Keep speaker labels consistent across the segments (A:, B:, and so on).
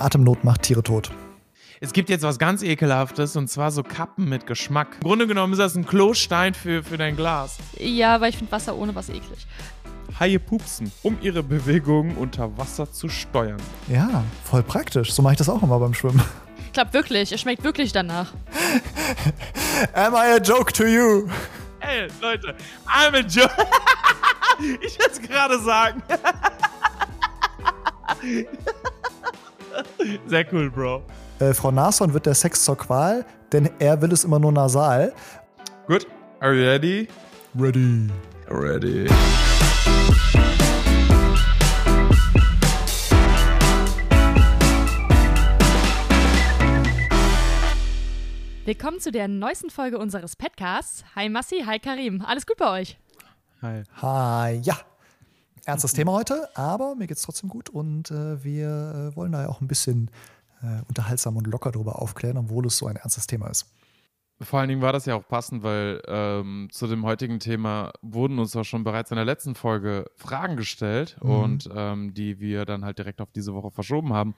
A: Atemnot macht Tiere tot.
B: Es gibt jetzt was ganz Ekelhaftes und zwar so Kappen mit Geschmack. Im Grunde genommen ist das ein Klostein für, für dein Glas.
C: Ja, weil ich finde Wasser ohne Wasser eklig.
B: Haie pupsen, um ihre Bewegungen unter Wasser zu steuern.
A: Ja, voll praktisch. So mache ich das auch immer beim Schwimmen.
C: Klappt wirklich, es schmeckt wirklich danach.
A: Am I a joke to you?
B: Ey, Leute, I'm a joke. ich will es gerade sagen. Sehr cool, Bro.
A: Äh, Frau Nashorn wird der Sex zur Qual, denn er will es immer nur nasal.
B: Gut, are you ready?
A: Ready.
B: Ready.
C: Willkommen zu der neuesten Folge unseres Podcasts. Hi Massi, hi Karim. Alles gut bei euch?
B: Hi.
A: Hi, ja. Ernstes Thema heute, aber mir geht's trotzdem gut und äh, wir äh, wollen da ja auch ein bisschen äh, unterhaltsam und locker drüber aufklären, obwohl es so ein ernstes Thema ist.
B: Vor allen Dingen war das ja auch passend, weil ähm, zu dem heutigen Thema wurden uns auch schon bereits in der letzten Folge Fragen gestellt
A: Mhm.
B: und ähm, die wir dann halt direkt auf diese Woche verschoben haben,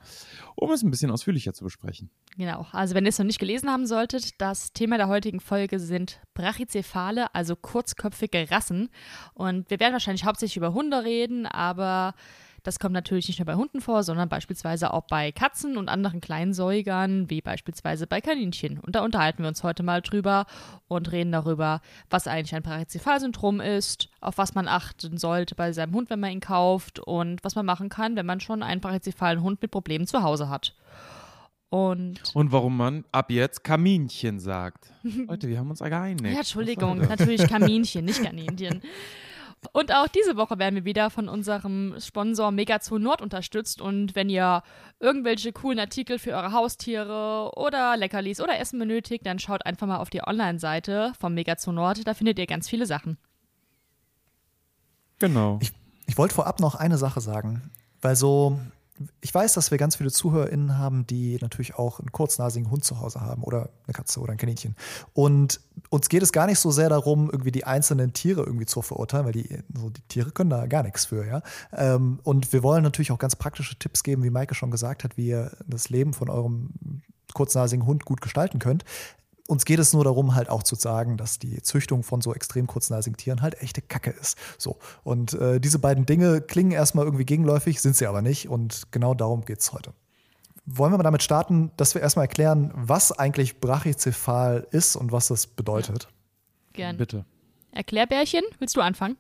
B: um es ein bisschen ausführlicher zu besprechen.
C: Genau, also wenn ihr es noch nicht gelesen haben solltet, das Thema der heutigen Folge sind Brachycephale, also kurzköpfige Rassen. Und wir werden wahrscheinlich hauptsächlich über Hunde reden, aber das kommt natürlich nicht nur bei Hunden vor, sondern beispielsweise auch bei Katzen und anderen kleinen Säugern, wie beispielsweise bei Kaninchen. Und da unterhalten wir uns heute mal drüber und reden darüber, was eigentlich ein Brachycephalsyndrom ist, auf was man achten sollte bei seinem Hund, wenn man ihn kauft und was man machen kann, wenn man schon einen brachycephalen Hund mit Problemen zu Hause hat. Und
B: Und warum man ab jetzt Kaminchen sagt. Leute, wir haben uns geeinigt.
C: Ja, Entschuldigung, natürlich Kaminchen, nicht Kaninchen. Und auch diese Woche werden wir wieder von unserem Sponsor Megazoo Nord unterstützt. Und wenn ihr irgendwelche coolen Artikel für eure Haustiere oder Leckerlis oder Essen benötigt, dann schaut einfach mal auf die Online-Seite vom Megazoo Nord. Da findet ihr ganz viele Sachen.
B: Genau.
A: Ich, ich wollte vorab noch eine Sache sagen, weil so, ich weiß, dass wir ganz viele ZuhörerInnen haben, die natürlich auch einen kurznasigen Hund zu Hause haben oder eine Katze oder ein Kaninchen. Und uns geht es gar nicht so sehr darum, irgendwie die einzelnen Tiere irgendwie zu verurteilen, weil die, so die Tiere können da gar nichts für, ja. Ähm, und wir wollen natürlich auch ganz praktische Tipps geben, wie Maike schon gesagt hat, wie ihr das Leben von eurem kurznasigen Hund gut gestalten könnt. Uns geht es nur darum, halt auch zu sagen, dass die Züchtung von so extrem kurznasigen Tieren halt echte Kacke ist. So. Und äh, diese beiden Dinge klingen erstmal irgendwie gegenläufig, sind sie aber nicht. Und genau darum geht es heute. Wollen wir mal damit starten, dass wir erstmal erklären, was eigentlich Brachycephal ist und was das bedeutet?
C: Gern.
B: Bitte.
C: Erklärbärchen, willst du anfangen?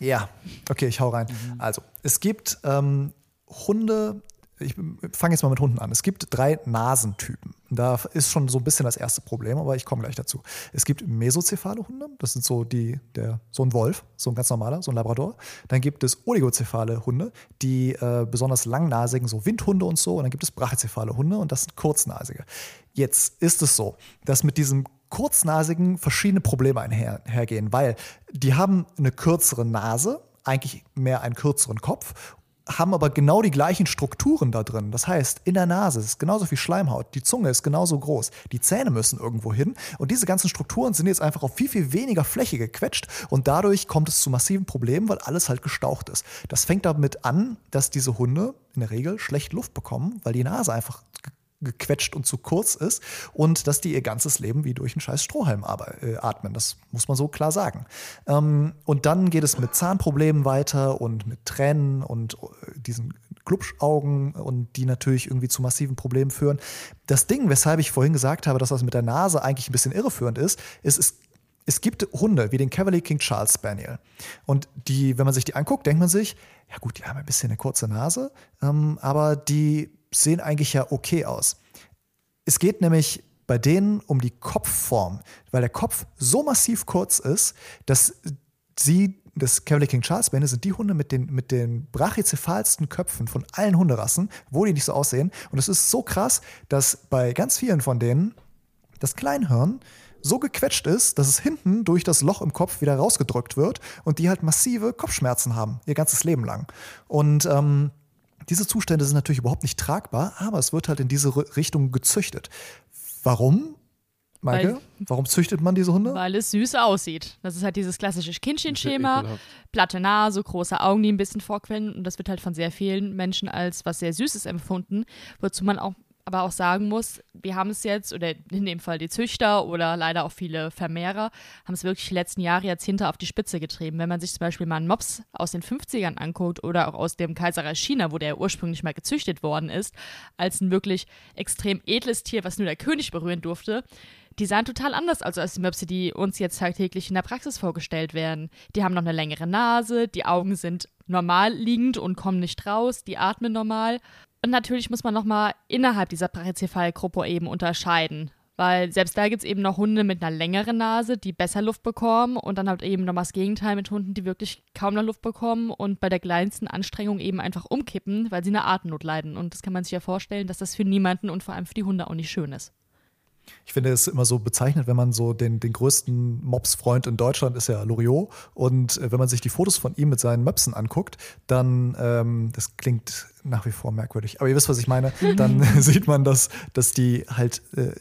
A: Ja, okay, ich hau rein. Also, es gibt ähm, Hunde, ich fange jetzt mal mit Hunden an. Es gibt drei Nasentypen. Da ist schon so ein bisschen das erste Problem, aber ich komme gleich dazu. Es gibt mesozephale Hunde, das sind so die, der, so ein Wolf, so ein ganz normaler, so ein Labrador. Dann gibt es oligozephale Hunde, die äh, besonders langnasigen, so Windhunde und so. Und dann gibt es brachycephale Hunde und das sind kurznasige. Jetzt ist es so, dass mit diesem kurznasigen verschiedene Probleme einhergehen, weil die haben eine kürzere Nase, eigentlich mehr einen kürzeren Kopf haben aber genau die gleichen Strukturen da drin. Das heißt, in der Nase ist genauso viel Schleimhaut, die Zunge ist genauso groß, die Zähne müssen irgendwo hin und diese ganzen Strukturen sind jetzt einfach auf viel, viel weniger Fläche gequetscht und dadurch kommt es zu massiven Problemen, weil alles halt gestaucht ist. Das fängt damit an, dass diese Hunde in der Regel schlecht Luft bekommen, weil die Nase einfach gequetscht und zu kurz ist und dass die ihr ganzes Leben wie durch einen scheiß Strohhalm äh, atmen. Das muss man so klar sagen. Ähm, und dann geht es mit Zahnproblemen weiter und mit Tränen und äh, diesen Glubschaugen und die natürlich irgendwie zu massiven Problemen führen. Das Ding, weshalb ich vorhin gesagt habe, dass das mit der Nase eigentlich ein bisschen irreführend ist, ist, es es gibt Hunde wie den Cavalier King Charles Spaniel. Und die, wenn man sich die anguckt, denkt man sich, ja gut, die haben ein bisschen eine kurze Nase, ähm, aber die sehen eigentlich ja okay aus. Es geht nämlich bei denen um die Kopfform, weil der Kopf so massiv kurz ist, dass sie, das Cavalier King Charles Spaniel, sind die Hunde mit den, mit den brachycephalsten Köpfen von allen Hunderassen, wo die nicht so aussehen. Und es ist so krass, dass bei ganz vielen von denen das Kleinhirn so gequetscht ist, dass es hinten durch das Loch im Kopf wieder rausgedrückt wird und die halt massive Kopfschmerzen haben, ihr ganzes Leben lang. Und ähm, diese Zustände sind natürlich überhaupt nicht tragbar, aber es wird halt in diese Richtung gezüchtet. Warum? Maike,
C: Weil-
A: warum züchtet man diese Hunde?
C: Weil es süß aussieht. Das ist halt dieses klassische Kindchenschema. Platte Nase, große Augen, die ein bisschen vorquellen. Und das wird halt von sehr vielen Menschen als was sehr Süßes empfunden. Wozu man auch aber auch sagen muss, wir haben es jetzt, oder in dem Fall die Züchter oder leider auch viele Vermehrer, haben es wirklich die letzten Jahre, Jahrzehnte auf die Spitze getrieben. Wenn man sich zum Beispiel mal einen Mops aus den 50ern anguckt oder auch aus dem Kaiserreich China, wo der ursprünglich mal gezüchtet worden ist, als ein wirklich extrem edles Tier, was nur der König berühren durfte, die sahen total anders als die Möpse, die uns jetzt tagtäglich in der Praxis vorgestellt werden. Die haben noch eine längere Nase, die Augen sind normal liegend und kommen nicht raus, die atmen normal. Und natürlich muss man nochmal innerhalb dieser Brachycephalgruppe eben unterscheiden. Weil selbst da gibt es eben noch Hunde mit einer längeren Nase, die besser Luft bekommen und dann halt eben nochmal das Gegenteil mit Hunden, die wirklich kaum noch Luft bekommen und bei der kleinsten Anstrengung eben einfach umkippen, weil sie eine Atemnot leiden. Und das kann man sich ja vorstellen, dass das für niemanden und vor allem für die Hunde auch nicht schön ist.
A: Ich finde es immer so bezeichnet, wenn man so den, den größten Mops-Freund in Deutschland ist ja Loriot. Und äh, wenn man sich die Fotos von ihm mit seinen Möpsen anguckt, dann, ähm, das klingt nach wie vor merkwürdig, aber ihr wisst, was ich meine, dann sieht man, dass, dass die halt äh,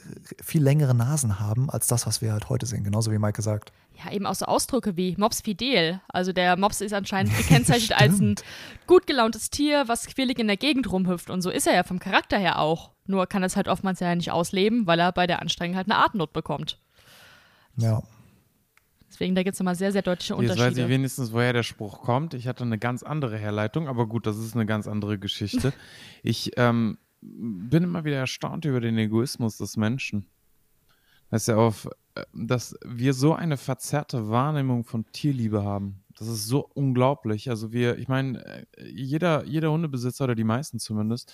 A: viel längere Nasen haben als das, was wir halt heute sehen. Genauso wie Maike sagt.
C: ja, eben auch so Ausdrücke wie Mops fidel. Also der Mops ist anscheinend gekennzeichnet als ein gut gelauntes Tier, was quirlig in der Gegend rumhüpft. Und so ist er ja vom Charakter her auch. Nur kann es halt oftmals ja nicht ausleben, weil er bei der Anstrengung halt eine Atemnot bekommt.
A: Ja.
C: Deswegen, da gibt es nochmal sehr, sehr deutliche
B: Jetzt weiß ich
C: Unterschiede.
B: wenigstens, woher der Spruch kommt. Ich hatte eine ganz andere Herleitung, aber gut, das ist eine ganz andere Geschichte. ich ähm, bin immer wieder erstaunt über den Egoismus des Menschen. Dass, er auf, äh, dass wir so eine verzerrte Wahrnehmung von Tierliebe haben. Das ist so unglaublich. Also wir, ich meine, äh, jeder, jeder Hundebesitzer oder die meisten zumindest,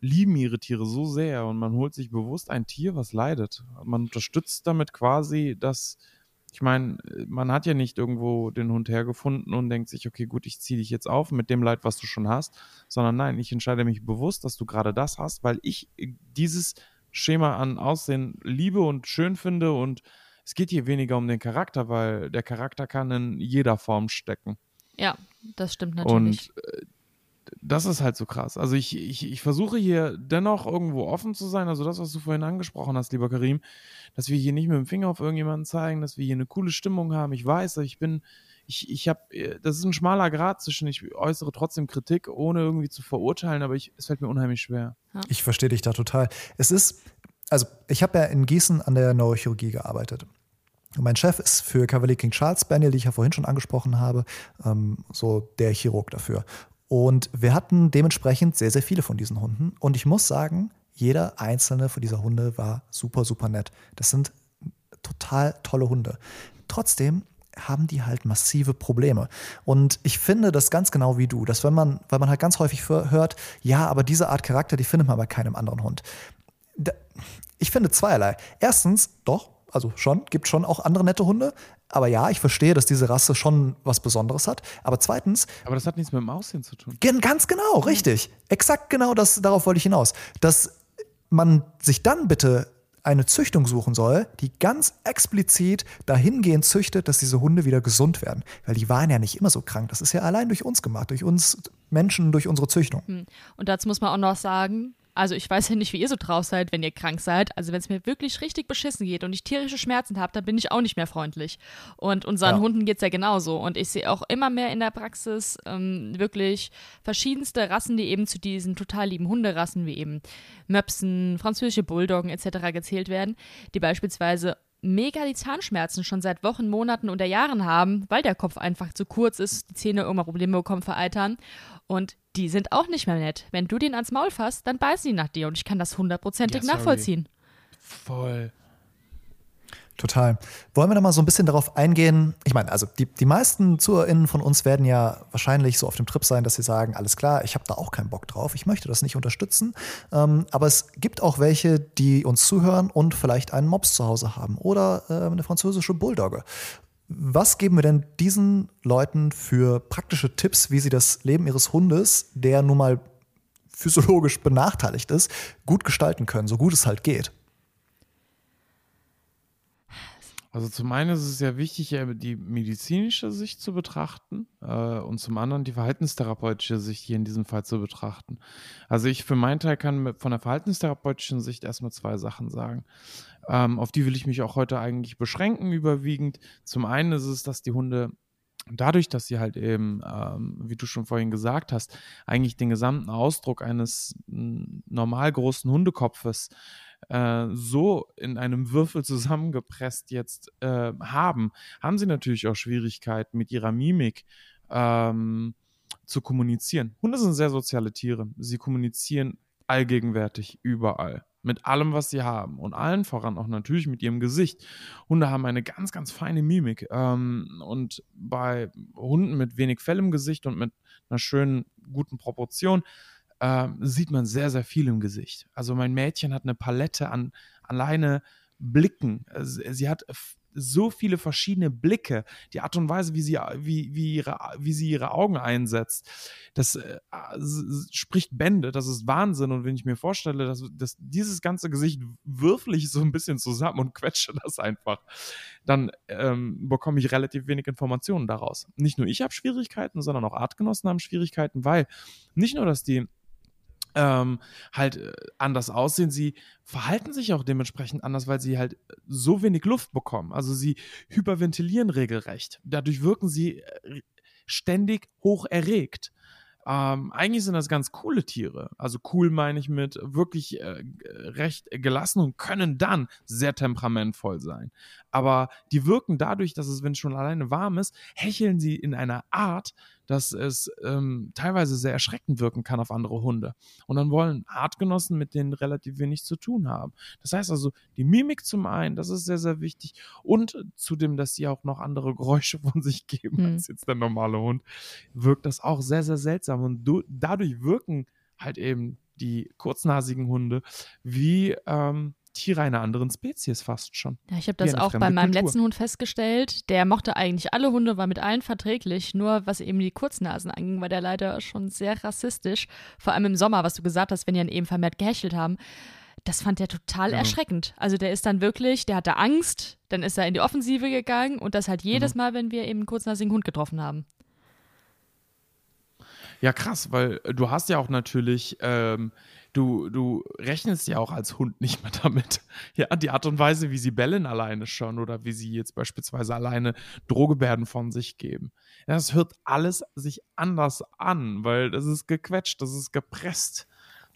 B: lieben ihre Tiere so sehr und man holt sich bewusst ein Tier, was leidet. Man unterstützt damit quasi, dass ich meine, man hat ja nicht irgendwo den Hund hergefunden und denkt sich, okay, gut, ich ziehe dich jetzt auf mit dem Leid, was du schon hast, sondern nein, ich entscheide mich bewusst, dass du gerade das hast, weil ich äh, dieses Schema an Aussehen liebe und schön finde und es geht hier weniger um den Charakter, weil der Charakter kann in jeder Form stecken.
C: Ja, das stimmt natürlich.
B: Und äh, das ist halt so krass. Also ich, ich, ich versuche hier dennoch irgendwo offen zu sein. Also das, was du vorhin angesprochen hast, lieber Karim, dass wir hier nicht mit dem Finger auf irgendjemanden zeigen, dass wir hier eine coole Stimmung haben. Ich weiß, ich bin, ich, ich habe, das ist ein schmaler Grad zwischen, ich äußere trotzdem Kritik, ohne irgendwie zu verurteilen, aber ich, es fällt mir unheimlich schwer.
A: Ich verstehe dich da total. Es ist, also ich habe ja in Gießen an der Neurochirurgie gearbeitet. Und mein Chef ist für Cavalier King Charles Spaniel, die ich ja vorhin schon angesprochen habe, ähm, so der Chirurg dafür. Und wir hatten dementsprechend sehr, sehr viele von diesen Hunden. Und ich muss sagen, jeder einzelne von dieser Hunde war super, super nett. Das sind total tolle Hunde. Trotzdem haben die halt massive Probleme. Und ich finde das ganz genau wie du, dass wenn man, weil man halt ganz häufig hört, ja, aber diese Art Charakter, die findet man bei keinem anderen Hund. Ich finde zweierlei. Erstens, doch, also schon, gibt schon auch andere nette Hunde. Aber ja, ich verstehe, dass diese Rasse schon was Besonderes hat. Aber zweitens,
B: Aber das hat nichts mit dem Aussehen zu tun.
A: Gen ganz genau, richtig. Exakt genau das, darauf wollte ich hinaus. Dass man sich dann bitte eine Züchtung suchen soll, die ganz explizit dahingehend züchtet, dass diese Hunde wieder gesund werden. Weil die waren ja nicht immer so krank. Das ist ja allein durch uns gemacht, durch uns Menschen, durch unsere Züchtung.
C: Und dazu muss man auch noch sagen, also ich weiß ja nicht, wie ihr so drauf seid, wenn ihr krank seid. Also wenn es mir wirklich richtig beschissen geht und ich tierische Schmerzen habe, dann bin ich auch nicht mehr freundlich. Und unseren
A: Ja.
C: Hunden geht es ja genauso. Und ich sehe auch immer mehr in der Praxis ähm, wirklich verschiedenste Rassen, die eben zu diesen total lieben Hunderassen wie eben Möpsen, französische Bulldoggen etc. gezählt werden, die beispielsweise mega die Zahnschmerzen schon seit Wochen, Monaten oder Jahren haben, weil der Kopf einfach zu kurz ist, die Zähne irgendwann Probleme bekommen, vereitern. Und die sind auch nicht mehr nett. Wenn du den ans Maul fasst, dann beißen die nach dir und ich kann das hundertprozentig
B: Ja,
C: nachvollziehen.
B: Voll.
A: Total. Wollen wir da mal so ein bisschen darauf eingehen? Ich meine, also die, die meisten ZuhörerInnen von uns werden ja wahrscheinlich so auf dem Trip sein, dass sie sagen, alles klar, ich habe da auch keinen Bock drauf, ich möchte das nicht unterstützen. Ähm, aber es gibt auch welche, die uns zuhören und vielleicht einen Mops zu Hause haben oder äh, eine französische Bulldogge. Was geben wir denn diesen Leuten für praktische Tipps, wie sie das Leben ihres Hundes, der nun mal physiologisch benachteiligt ist, gut gestalten können, so gut es halt geht?
B: Also zum einen ist es ja wichtig, die medizinische Sicht zu betrachten äh, und zum anderen die verhaltenstherapeutische Sicht hier in diesem Fall zu betrachten. Also ich für meinen Teil kann von der verhaltenstherapeutischen Sicht erstmal zwei Sachen sagen. Ähm, auf die will ich mich auch heute eigentlich beschränken, überwiegend. Zum einen ist es, dass die Hunde dadurch, dass sie halt eben, ähm, wie du schon vorhin gesagt hast, eigentlich den gesamten Ausdruck eines normal großen Hundekopfes äh, so in einem Würfel zusammengepresst jetzt äh, haben, haben sie natürlich auch Schwierigkeiten mit ihrer Mimik. Ähm, zu kommunizieren. Hunde sind sehr soziale Tiere. Sie kommunizieren allgegenwärtig, überall mit allem, was sie haben und allen voran auch natürlich mit ihrem Gesicht. Hunde haben eine ganz, ganz feine Mimik ähm, und bei Hunden mit wenig Fell im Gesicht und mit einer schönen, guten Proportion äh, sieht man sehr, sehr viel im Gesicht. Also mein Mädchen hat eine Palette an alleine Blicken. Sie hat so viele verschiedene Blicke, die Art und Weise, wie sie, wie, wie, ihre, wie sie ihre Augen einsetzt, das äh, spricht Bände, das ist Wahnsinn. Und wenn ich mir vorstelle, dass, dass dieses ganze Gesicht würfel ich so ein bisschen zusammen und quetsche das einfach, dann ähm, bekomme ich relativ wenig Informationen daraus. Nicht nur ich habe Schwierigkeiten, sondern auch Artgenossen haben Schwierigkeiten, weil nicht nur, dass die ähm, halt äh, anders aussehen. Sie verhalten sich auch dementsprechend anders, weil sie halt so wenig Luft bekommen. Also sie hyperventilieren regelrecht. Dadurch wirken sie äh, ständig hoch erregt. Ähm, eigentlich sind das ganz coole Tiere. Also cool meine ich mit wirklich äh, recht gelassen und können dann sehr temperamentvoll sein. Aber die wirken dadurch, dass es, wenn es schon alleine warm ist, hecheln sie in einer Art, dass es ähm, teilweise sehr erschreckend wirken kann auf andere Hunde. Und dann wollen Artgenossen mit denen relativ wenig zu tun haben. Das heißt also, die Mimik zum einen, das ist sehr, sehr wichtig. Und zudem, dass sie auch noch andere Geräusche von sich geben hm. als jetzt der normale Hund, wirkt das auch sehr, sehr seltsam. Und du, dadurch wirken halt eben die kurznasigen Hunde wie ähm, Tiere einer anderen Spezies fast schon.
C: Ja, ich habe das auch bei meinem Kultur. letzten Hund festgestellt. Der mochte eigentlich alle Hunde, war mit allen verträglich. Nur was eben die Kurznasen anging, war der leider schon sehr rassistisch. Vor allem im Sommer, was du gesagt hast, wenn die dann eben vermehrt gehechelt haben. Das fand er total ja. erschreckend. Also der ist dann wirklich, der hatte Angst, dann ist er in die Offensive gegangen und das halt jedes mhm. Mal, wenn wir eben einen kurznasigen Hund getroffen haben.
B: Ja, krass, weil du hast ja auch natürlich ähm, du, du rechnest ja auch als Hund nicht mehr damit. Ja, die Art und Weise, wie sie bellen alleine schon oder wie sie jetzt beispielsweise alleine Drohgebärden von sich geben. Ja, das hört alles sich anders an, weil das ist gequetscht, das ist gepresst.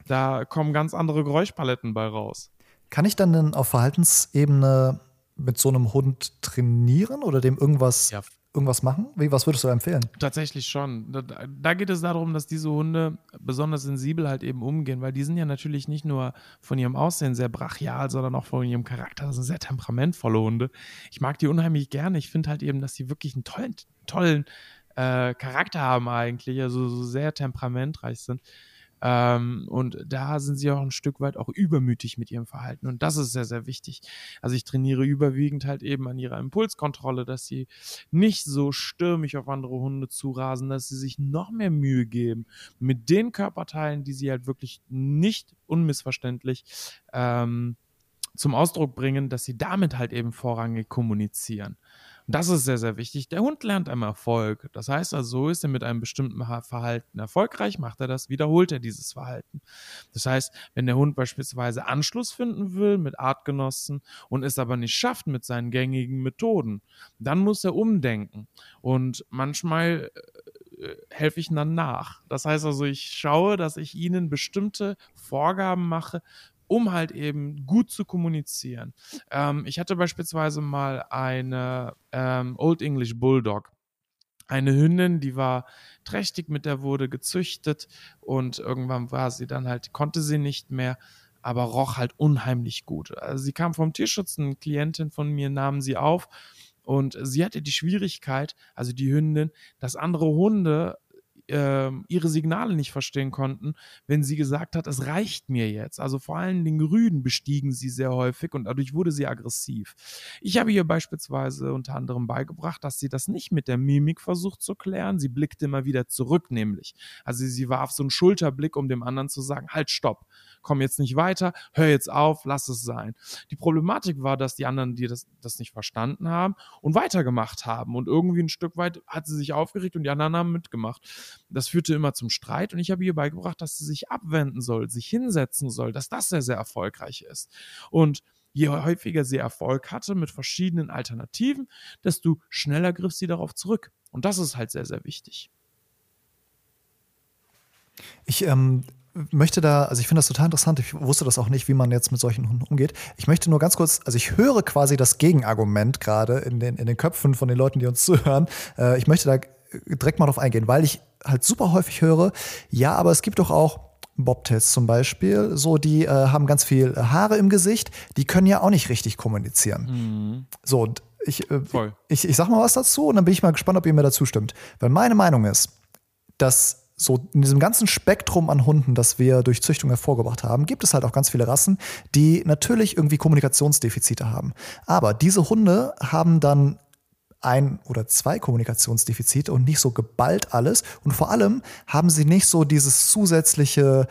B: Da kommen ganz andere Geräuschpaletten bei raus.
A: Kann ich dann denn auf Verhaltensebene mit so einem Hund trainieren oder dem irgendwas ja, irgendwas machen? Wie, was würdest du empfehlen?
B: Tatsächlich schon. Da, da, geht es darum, dass diese Hunde besonders sensibel halt eben umgehen, weil die sind ja natürlich nicht nur von ihrem Aussehen sehr brachial, sondern auch von ihrem Charakter. Das sind sehr temperamentvolle Hunde. Ich mag die unheimlich gerne. Ich finde halt eben, dass sie wirklich einen tollen, tollen äh, Charakter haben eigentlich, also so sehr temperamentreich sind. Ähm, und da sind sie auch ein Stück weit auch übermütig mit ihrem Verhalten. Und das ist sehr, sehr wichtig. Also ich trainiere überwiegend halt eben an ihrer Impulskontrolle, dass sie nicht so stürmisch auf andere Hunde zurasen, dass sie sich noch mehr Mühe geben mit den Körperteilen, die sie halt wirklich nicht unmissverständlich ähm, zum Ausdruck bringen, dass sie damit halt eben vorrangig kommunizieren. Und das ist sehr, sehr wichtig. Der Hund lernt am Erfolg. Das heißt also, so ist er mit einem bestimmten Verhalten erfolgreich, macht er das, wiederholt er dieses Verhalten. Das heißt, wenn der Hund beispielsweise Anschluss finden will mit Artgenossen und es aber nicht schafft mit seinen gängigen Methoden, dann muss er umdenken. Und manchmal äh, helfe ich dann nach. Das heißt also, ich schaue, dass ich ihnen bestimmte Vorgaben mache, um halt eben gut zu kommunizieren. Ähm, ich hatte beispielsweise mal eine ähm, Old English Bulldog. Eine Hündin, die war trächtig, mit der wurde gezüchtet und irgendwann war sie dann halt, konnte sie nicht mehr, aber roch halt unheimlich gut. Also sie kam vom Tierschutz, eine Klientin von mir nahm sie auf und sie hatte die Schwierigkeit, also die Hündin, dass andere Hunde äh, ihre Signale nicht verstehen konnten, wenn sie gesagt hat, es reicht mir jetzt. Also vor allem den Rüden bestiegen sie sehr häufig und dadurch wurde sie aggressiv. Ich habe ihr beispielsweise unter anderem beigebracht, dass sie das nicht mit der Mimik versucht zu klären. Sie blickte immer wieder zurück, nämlich. Also sie warf so einen Schulterblick, um dem anderen zu sagen, halt, stopp komm jetzt nicht weiter, hör jetzt auf, lass es sein. Die Problematik war, dass die anderen, die das, das nicht verstanden haben und weitergemacht haben. Und irgendwie ein Stück weit hat sie sich aufgeregt und die anderen haben mitgemacht. Das führte immer zum Streit und ich habe ihr beigebracht, dass sie sich abwenden soll, sich hinsetzen soll, dass das sehr, sehr erfolgreich ist. Und je häufiger sie Erfolg hatte mit verschiedenen Alternativen, desto schneller griff sie darauf zurück. Und das ist halt sehr, sehr wichtig.
A: Ich ähm, möchte da, also ich finde das total interessant, ich wusste das auch nicht, wie man jetzt mit solchen Hunden umgeht. Ich möchte nur ganz kurz, also ich höre quasi das Gegenargument gerade in den, in den Köpfen von den Leuten, die uns zuhören. Äh, ich möchte da direkt mal drauf eingehen, weil ich halt super häufig höre, ja, aber es gibt doch auch Bobtails zum Beispiel, so die äh, haben ganz viel Haare im Gesicht, die können ja auch nicht richtig kommunizieren. Mhm. So, und ich, äh, ich, ich sag mal was dazu und dann bin ich mal gespannt, ob ihr mir dazu stimmt. Weil meine Meinung ist, dass so in diesem ganzen Spektrum an Hunden, das wir durch Züchtung hervorgebracht haben, gibt es halt auch ganz viele Rassen, die natürlich irgendwie Kommunikationsdefizite haben. Aber diese Hunde haben dann ein oder zwei Kommunikationsdefizite und nicht so geballt alles. Und vor allem haben sie nicht so dieses zusätzliche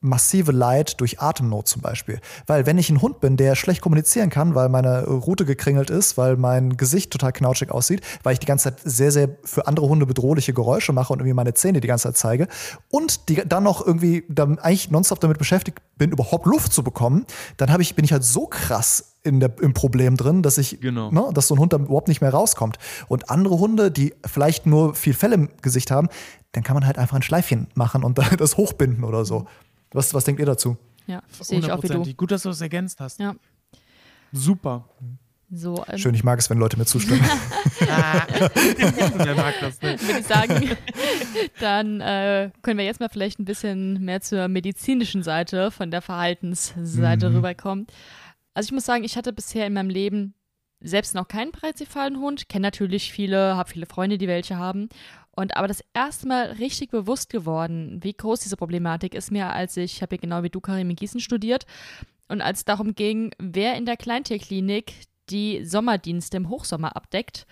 A: massive Leid durch Atemnot zum Beispiel. Weil wenn ich ein Hund bin, der schlecht kommunizieren kann, weil meine Rute gekringelt ist, weil mein Gesicht total knautschig aussieht, weil ich die ganze Zeit sehr, sehr für andere Hunde bedrohliche Geräusche mache und irgendwie meine Zähne die ganze Zeit zeige und die dann noch irgendwie dann eigentlich nonstop damit beschäftigt bin, überhaupt Luft zu bekommen, dann ich, bin ich halt so krass in der, im Problem drin, dass ich, genau. ne, dass so ein Hund dann überhaupt nicht mehr rauskommt. Und andere Hunde, die vielleicht nur viel Fell im Gesicht haben, dann kann man halt einfach ein Schleifchen machen und das hochbinden oder so. Was, was denkt ihr dazu?
C: Ja, sehe ich auch wie du.
B: Gut, dass du das ergänzt hast.
C: Ja.
B: Super.
C: So,
A: ähm Schön, ich mag es, wenn Leute mir zustimmen.
C: Wer mag das nicht? Würde ich sagen, dann äh, können wir jetzt mal vielleicht ein bisschen mehr zur medizinischen Seite von der Verhaltensseite mhm. rüberkommen. Also ich muss sagen, ich hatte bisher in meinem Leben selbst noch keinen präzifalen Hund, kenne natürlich viele, habe viele Freunde, die welche haben und aber das erste Mal richtig bewusst geworden, wie groß diese Problematik ist mir, als ich, ich habe ja genau wie du Karim in Gießen studiert und als es darum ging, wer in der Kleintierklinik die Sommerdienste im Hochsommer abdeckt.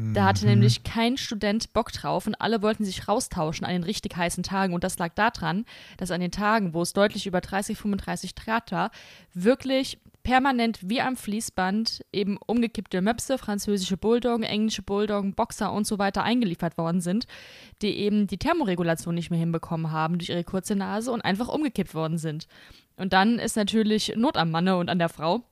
C: Da hatte mhm. nämlich kein Student Bock drauf und alle wollten sich raustauschen an den richtig heißen Tagen. Und das lag daran, dass an den Tagen, wo es deutlich über 30, 35 Grad war, wirklich permanent wie am Fließband eben umgekippte Möpse, französische Bulldoggen, englische Bulldoggen, Boxer und so weiter eingeliefert worden sind, die eben die Thermoregulation nicht mehr hinbekommen haben durch ihre kurze Nase und einfach umgekippt worden sind. Und dann ist natürlich Not am Manne und an der Frau.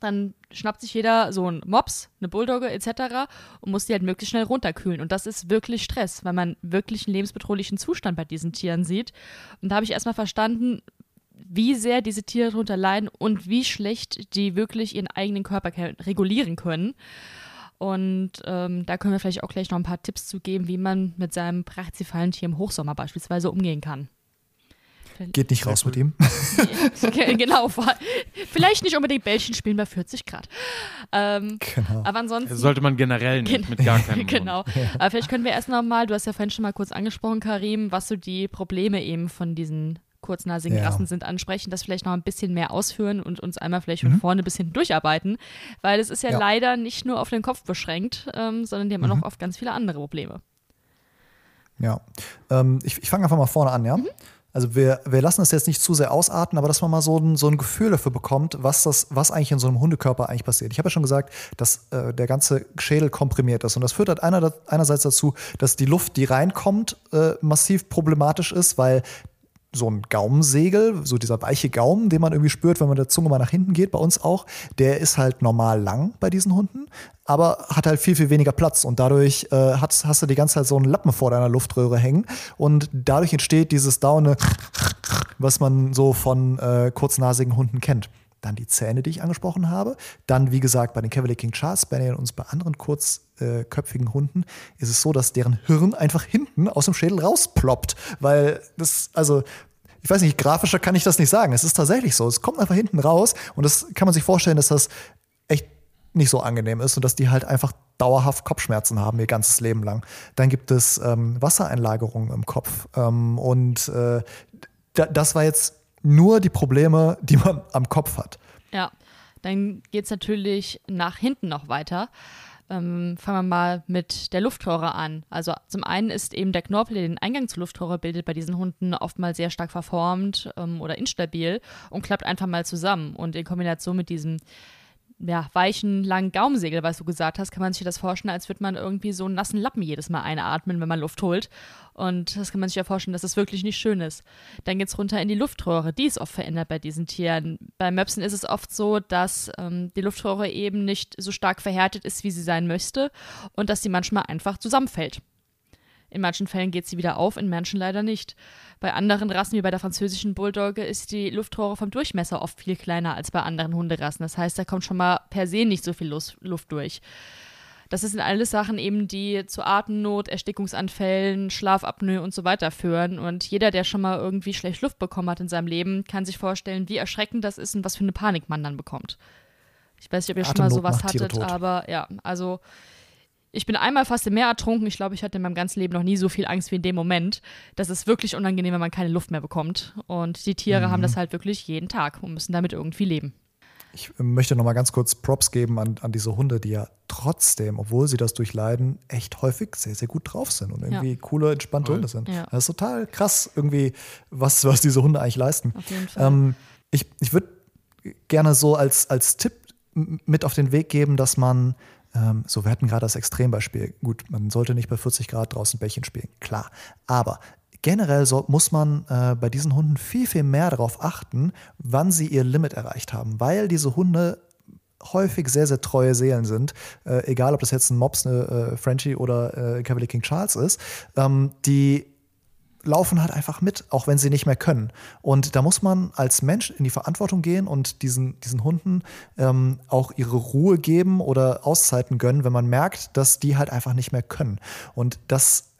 C: Dann schnappt sich jeder so einen Mops, eine Bulldogge etc. und muss die halt möglichst schnell runterkühlen. Und das ist wirklich Stress, weil man wirklich einen lebensbedrohlichen Zustand bei diesen Tieren sieht. Und da habe ich erstmal verstanden, wie sehr diese Tiere darunter leiden und wie schlecht die wirklich ihren eigenen Körper regulieren können. Und ähm, da können wir vielleicht auch gleich noch ein paar Tipps zu geben, wie man mit seinem brachziphalen Tier im Hochsommer beispielsweise umgehen kann.
A: Geht nicht raus mit ihm.
C: genau. Vielleicht nicht unbedingt Bällchen spielen bei 40 Grad. Ähm, genau. Aber ansonsten.
B: Sollte man generell nicht, mit gar keinem
C: Genau. Ja. Aber vielleicht können wir erst noch mal, du hast ja vorhin schon mal kurz angesprochen, Karim, was so die Probleme eben von diesen kurznasigen ja. Rassen sind, ansprechen, das vielleicht noch ein bisschen mehr ausführen und uns einmal vielleicht von mhm. vorne bis hinten durcharbeiten, weil es ist ja, ja, leider nicht nur auf den Kopf beschränkt, ähm, sondern die haben mhm. auch oft ganz viele andere Probleme.
A: Ja, ähm, ich, ich fange einfach mal vorne an, ja. Mhm. Also wir, wir lassen es jetzt nicht zu sehr ausarten, aber dass man mal so ein, so ein Gefühl dafür bekommt, was, das, was eigentlich in so einem Hundekörper eigentlich passiert. Ich habe ja schon gesagt, dass äh, der ganze Schädel komprimiert ist. Und das führt halt einer, einerseits dazu, dass die Luft, die reinkommt, äh, massiv problematisch ist, weil so ein Gaumensegel, so dieser weiche Gaumen, den man irgendwie spürt, wenn man der Zunge mal nach hinten geht, bei uns auch, der ist halt normal lang bei diesen Hunden, aber hat halt viel, viel weniger Platz und dadurch äh, hast, hast du die ganze Zeit so einen Lappen vor deiner Luftröhre hängen und dadurch entsteht dieses Daune, was man so von äh, kurznasigen Hunden kennt dann die Zähne, die ich angesprochen habe. Dann, wie gesagt, bei den Cavalier King Charles Spaniel und bei anderen kurzköpfigen Hunden ist es so, dass deren Hirn einfach hinten aus dem Schädel rausploppt. Weil das, also, ich weiß nicht, grafischer kann ich das nicht sagen. Es ist tatsächlich so. Es kommt einfach hinten raus und das kann man sich vorstellen, dass das echt nicht so angenehm ist und dass die halt einfach dauerhaft Kopfschmerzen haben ihr ganzes Leben lang. Dann gibt es ähm, Wassereinlagerungen im Kopf ähm, und äh, das war jetzt nur die Probleme, die man am Kopf hat.
C: Ja, dann geht es natürlich nach hinten noch weiter. Ähm, fangen wir mal mit der Luftröhre an. Also zum einen ist eben der Knorpel, der den Eingang zur Luftröhre bildet, bei diesen Hunden oftmals sehr stark verformt ähm, oder instabil und klappt einfach mal zusammen. Und in Kombination mit diesem ja, weichen, langen Gaumensegel, was du gesagt hast, kann man sich das vorstellen, als würde man irgendwie so einen nassen Lappen jedes Mal einatmen, wenn man Luft holt. Und das kann man sich ja vorstellen, dass das wirklich nicht schön ist. Dann geht es runter in die Luftrohre. Die ist oft verändert bei diesen Tieren. Bei Möpsen ist es oft so, dass ähm, die Luftrohre eben nicht so stark verhärtet ist, wie sie sein möchte und dass sie manchmal einfach zusammenfällt. In manchen Fällen geht sie wieder auf, in manchen leider nicht. Bei anderen Rassen, wie bei der französischen Bulldogge, ist die Luftrohre vom Durchmesser oft viel kleiner als bei anderen Hunderassen. Das heißt, da kommt schon mal per se nicht so viel Luft durch. Das sind alles Sachen eben, die zu Atemnot, Erstickungsanfällen, Schlafapnoe und so weiter führen. Und jeder, der schon mal irgendwie schlecht Luft bekommen hat in seinem Leben, kann sich vorstellen, wie erschreckend das ist und was für eine Panik man dann bekommt. Ich weiß nicht, ob ihr schon mal sowas hattet, aber ja, also ich bin einmal fast im Meer ertrunken. Ich glaube, ich hatte in meinem ganzen Leben noch nie so viel Angst wie in dem Moment. Das ist wirklich unangenehm, wenn man keine Luft mehr bekommt. Und die Tiere mhm. haben das halt wirklich jeden Tag und müssen damit irgendwie leben.
A: Ich möchte noch mal ganz kurz Props geben an, an diese Hunde, die ja trotzdem, obwohl sie das durchleiden, echt häufig sehr, sehr gut drauf sind und irgendwie ja. coole, entspannte. Hunde sind. Ja. Das ist total krass, irgendwie, was, was diese Hunde eigentlich leisten.
C: Auf jeden Fall.
A: Ähm, ich ich würde gerne so als, als Tipp mit auf den Weg geben, dass man ähm, so, wir hatten gerade das Extrembeispiel. Gut, man sollte nicht bei 40 Grad draußen Bällchen spielen, klar. Aber generell so, muss man äh, bei diesen Hunden viel, viel mehr darauf achten, wann sie ihr Limit erreicht haben, weil diese Hunde häufig sehr, sehr treue Seelen sind, äh, egal ob das jetzt ein Mops, eine äh, Frenchie oder äh, Cavalier King Charles ist, ähm, die laufen halt einfach mit, auch wenn sie nicht mehr können. Und da muss man als Mensch in die Verantwortung gehen und diesen, diesen Hunden ähm, auch ihre Ruhe geben oder Auszeiten gönnen, wenn man merkt, dass die halt einfach nicht mehr können. Und das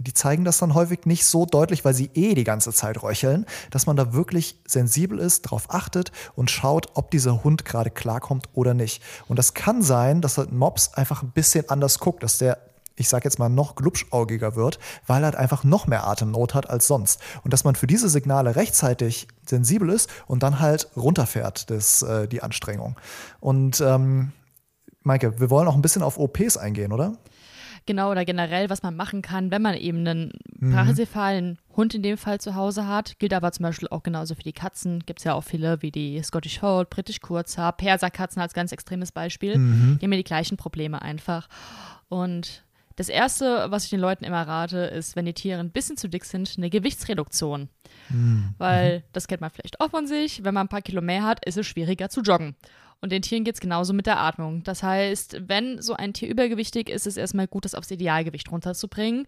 A: die zeigen das dann häufig nicht so deutlich, weil sie eh die ganze Zeit röcheln, dass man da wirklich sensibel ist, darauf achtet und schaut, ob dieser Hund gerade klarkommt oder nicht. Und das kann sein, dass halt Mops einfach ein bisschen anders guckt, dass der ich sage jetzt mal, noch glubschaugiger wird, weil er halt einfach noch mehr Atemnot hat als sonst. Und dass man für diese Signale rechtzeitig sensibel ist und dann halt runterfährt, das, äh, die Anstrengung. Und ähm, Maike, wir wollen auch ein bisschen auf OPs eingehen, oder?
C: Genau, oder generell, was man machen kann, wenn man eben einen mhm. brachycephalen Hund in dem Fall zu Hause hat. Gilt aber zum Beispiel auch genauso für die Katzen. Gibt es ja auch viele, wie die Scottish Fold, British Kurzhaar, Perserkatzen als ganz extremes Beispiel. Mhm. Die haben ja die gleichen Probleme einfach. Und das erste, was ich den Leuten immer rate, ist, wenn die Tiere ein bisschen zu dick sind, eine Gewichtsreduktion. Mhm. Weil das kennt man vielleicht auch von sich. Wenn man ein paar Kilo mehr hat, ist es schwieriger zu joggen. Und den Tieren geht es genauso mit der Atmung. Das heißt, wenn so ein Tier übergewichtig ist, ist es erstmal gut, das aufs Idealgewicht runterzubringen.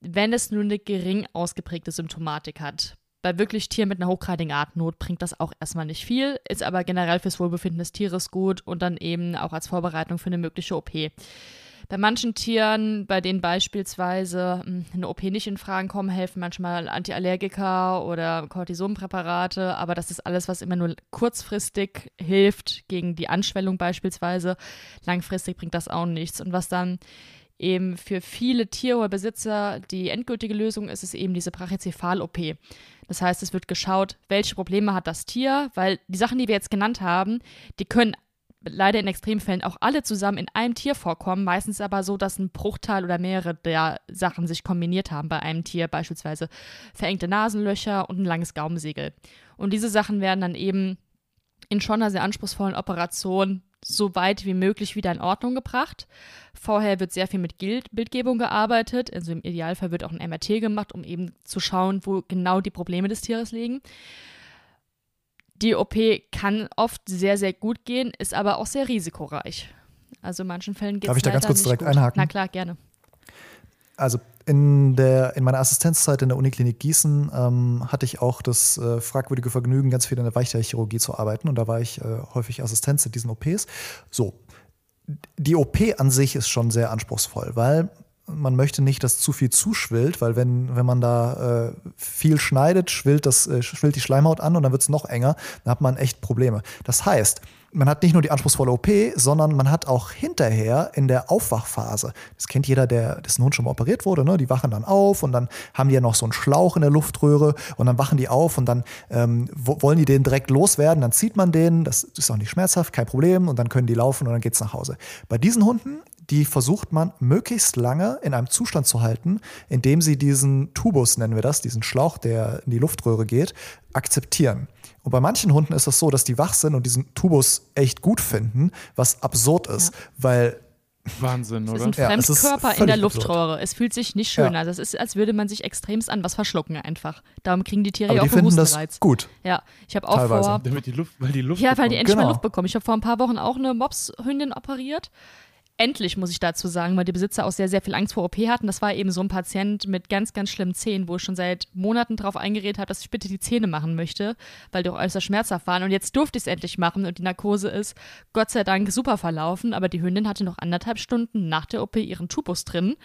C: Wenn es nur eine gering ausgeprägte Symptomatik hat. Bei wirklich Tieren mit einer hochgradigen Atemnot bringt das auch erstmal nicht viel, ist aber generell fürs Wohlbefinden des Tieres gut und dann eben auch als Vorbereitung für eine mögliche OP. Bei manchen Tieren, bei denen beispielsweise hm, eine OP nicht in Fragen kommen, helfen manchmal Antiallergika oder Cortisonpräparate, aber das ist alles, was immer nur kurzfristig hilft gegen die Anschwellung beispielsweise. Langfristig bringt das auch nichts. Und was dann eben für viele Tierwohlbesitzer die endgültige Lösung ist, ist eben diese Brachycephal-OP. Das heißt, es wird geschaut, welche Probleme hat das Tier, weil die Sachen, die wir jetzt genannt haben, die können leider in Extremfällen auch alle zusammen in einem Tier vorkommen, meistens aber so, dass ein Bruchteil oder mehrere der Sachen sich kombiniert haben bei einem Tier, beispielsweise verengte Nasenlöcher und ein langes Gaumensegel. Und diese Sachen werden dann eben in schon einer sehr anspruchsvollen Operation so weit wie möglich wieder in Ordnung gebracht. Vorher wird sehr viel mit Bildgebung gearbeitet, also im Idealfall wird auch ein MRT gemacht, um eben zu schauen, wo genau die Probleme des Tieres liegen. Die OP kann oft sehr, sehr gut gehen, ist aber auch sehr risikoreich. Also in manchen Fällen geht es
A: Darf ich da ganz kurz direkt gut. einhaken?
C: Na klar, gerne.
A: Also in, der, in meiner Assistenzzeit in der Uniklinik Gießen ähm, hatte ich auch das äh, fragwürdige Vergnügen, ganz viel in der Weichteilchirurgie zu arbeiten. Und da war ich äh, häufig Assistenz in diesen OPs. So, die OP an sich ist schon sehr anspruchsvoll, weil man möchte nicht, dass zu viel zuschwillt, weil wenn, wenn man da äh, viel schneidet, schwillt, das, äh, schwillt die Schleimhaut an und dann wird es noch enger, dann hat man echt Probleme. Das heißt, man hat nicht nur die anspruchsvolle OP, sondern man hat auch hinterher in der Aufwachphase, das kennt jeder, der dessen Hund schon mal operiert wurde, ne? die wachen dann auf und dann haben die ja noch so einen Schlauch in der Luftröhre und dann wachen die auf und dann ähm, wollen die den direkt loswerden, dann zieht man den, das ist auch nicht schmerzhaft, kein Problem und dann können die laufen und dann geht es nach Hause. Bei diesen Hunden die versucht man möglichst lange in einem Zustand zu halten, indem sie diesen Tubus, nennen wir das, diesen Schlauch, der in die Luftröhre geht, akzeptieren. Und bei manchen Hunden ist es so, dass die wach sind und diesen Tubus echt gut finden, was absurd ist, ja. weil
B: Wahnsinn, oder?
C: Es ist ein Fremdkörper ja, in der Luftröhre. Absurd. Es fühlt sich nicht schön ja. an. Also es ist, als würde man sich extremst an was verschlucken einfach. Darum kriegen die Tiere
A: Aber
C: ja auch
A: die finden das gut.
C: Ja, ich habe auch
A: Teilweise.
C: vor...
B: Damit die Luft, weil die Luft
C: Ja, weil die endlich
A: genau.
C: mal Luft bekommen. Ich habe vor ein paar Wochen auch eine Mopshündin operiert endlich, muss ich dazu sagen, weil die Besitzer auch sehr, sehr viel Angst vor OP hatten. Das war eben so ein Patient mit ganz, ganz schlimmen Zähnen, wo ich schon seit Monaten darauf eingeredet habe, dass ich bitte die Zähne machen möchte, weil die auch äußerst schmerzhaft waren. Und jetzt durfte ich es endlich machen und die Narkose ist Gott sei Dank super verlaufen. Aber die Hündin hatte noch anderthalb Stunden nach der OP ihren Tubus drin.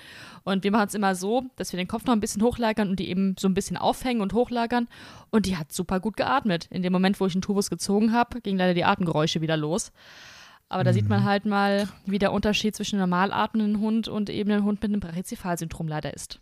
C: Und wir machen es immer so, dass wir den Kopf noch ein bisschen hochlagern und die eben so ein bisschen aufhängen und hochlagern. Und die hat super gut geatmet. In dem Moment, wo ich den Tubus gezogen habe, gingen leider die Atemgeräusche wieder los. Aber da mhm. sieht man mhm. halt mal, wie der Unterschied zwischen einem normal atmenden Hund und eben einem Hund mit einem Brachycephalsyndrom leider ist.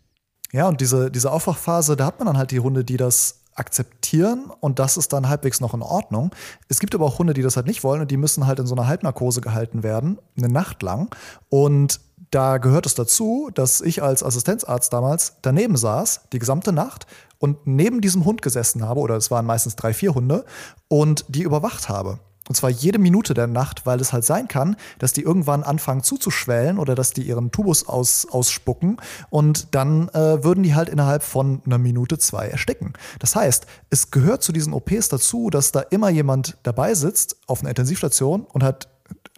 A: Ja, und diese, diese Aufwachphase, da hat man dann halt die Hunde, die das akzeptieren und das ist dann halbwegs noch in Ordnung. Es gibt aber auch Hunde, die das halt nicht wollen und die müssen halt in so einer Halbnarkose gehalten werden, eine Nacht lang. Und da gehört es dazu, dass ich als Assistenzarzt damals daneben saß, die gesamte Nacht und neben diesem Hund gesessen habe, oder es waren meistens drei, vier Hunde, und die überwacht habe. Und zwar jede Minute der Nacht, weil es halt sein kann, dass die irgendwann anfangen zuzuschwellen oder dass die ihren Tubus aus, ausspucken und dann äh, würden die halt innerhalb von einer Minute, zwei ersticken. Das heißt, es gehört zu diesen OPs dazu, dass da immer jemand dabei sitzt auf einer Intensivstation und halt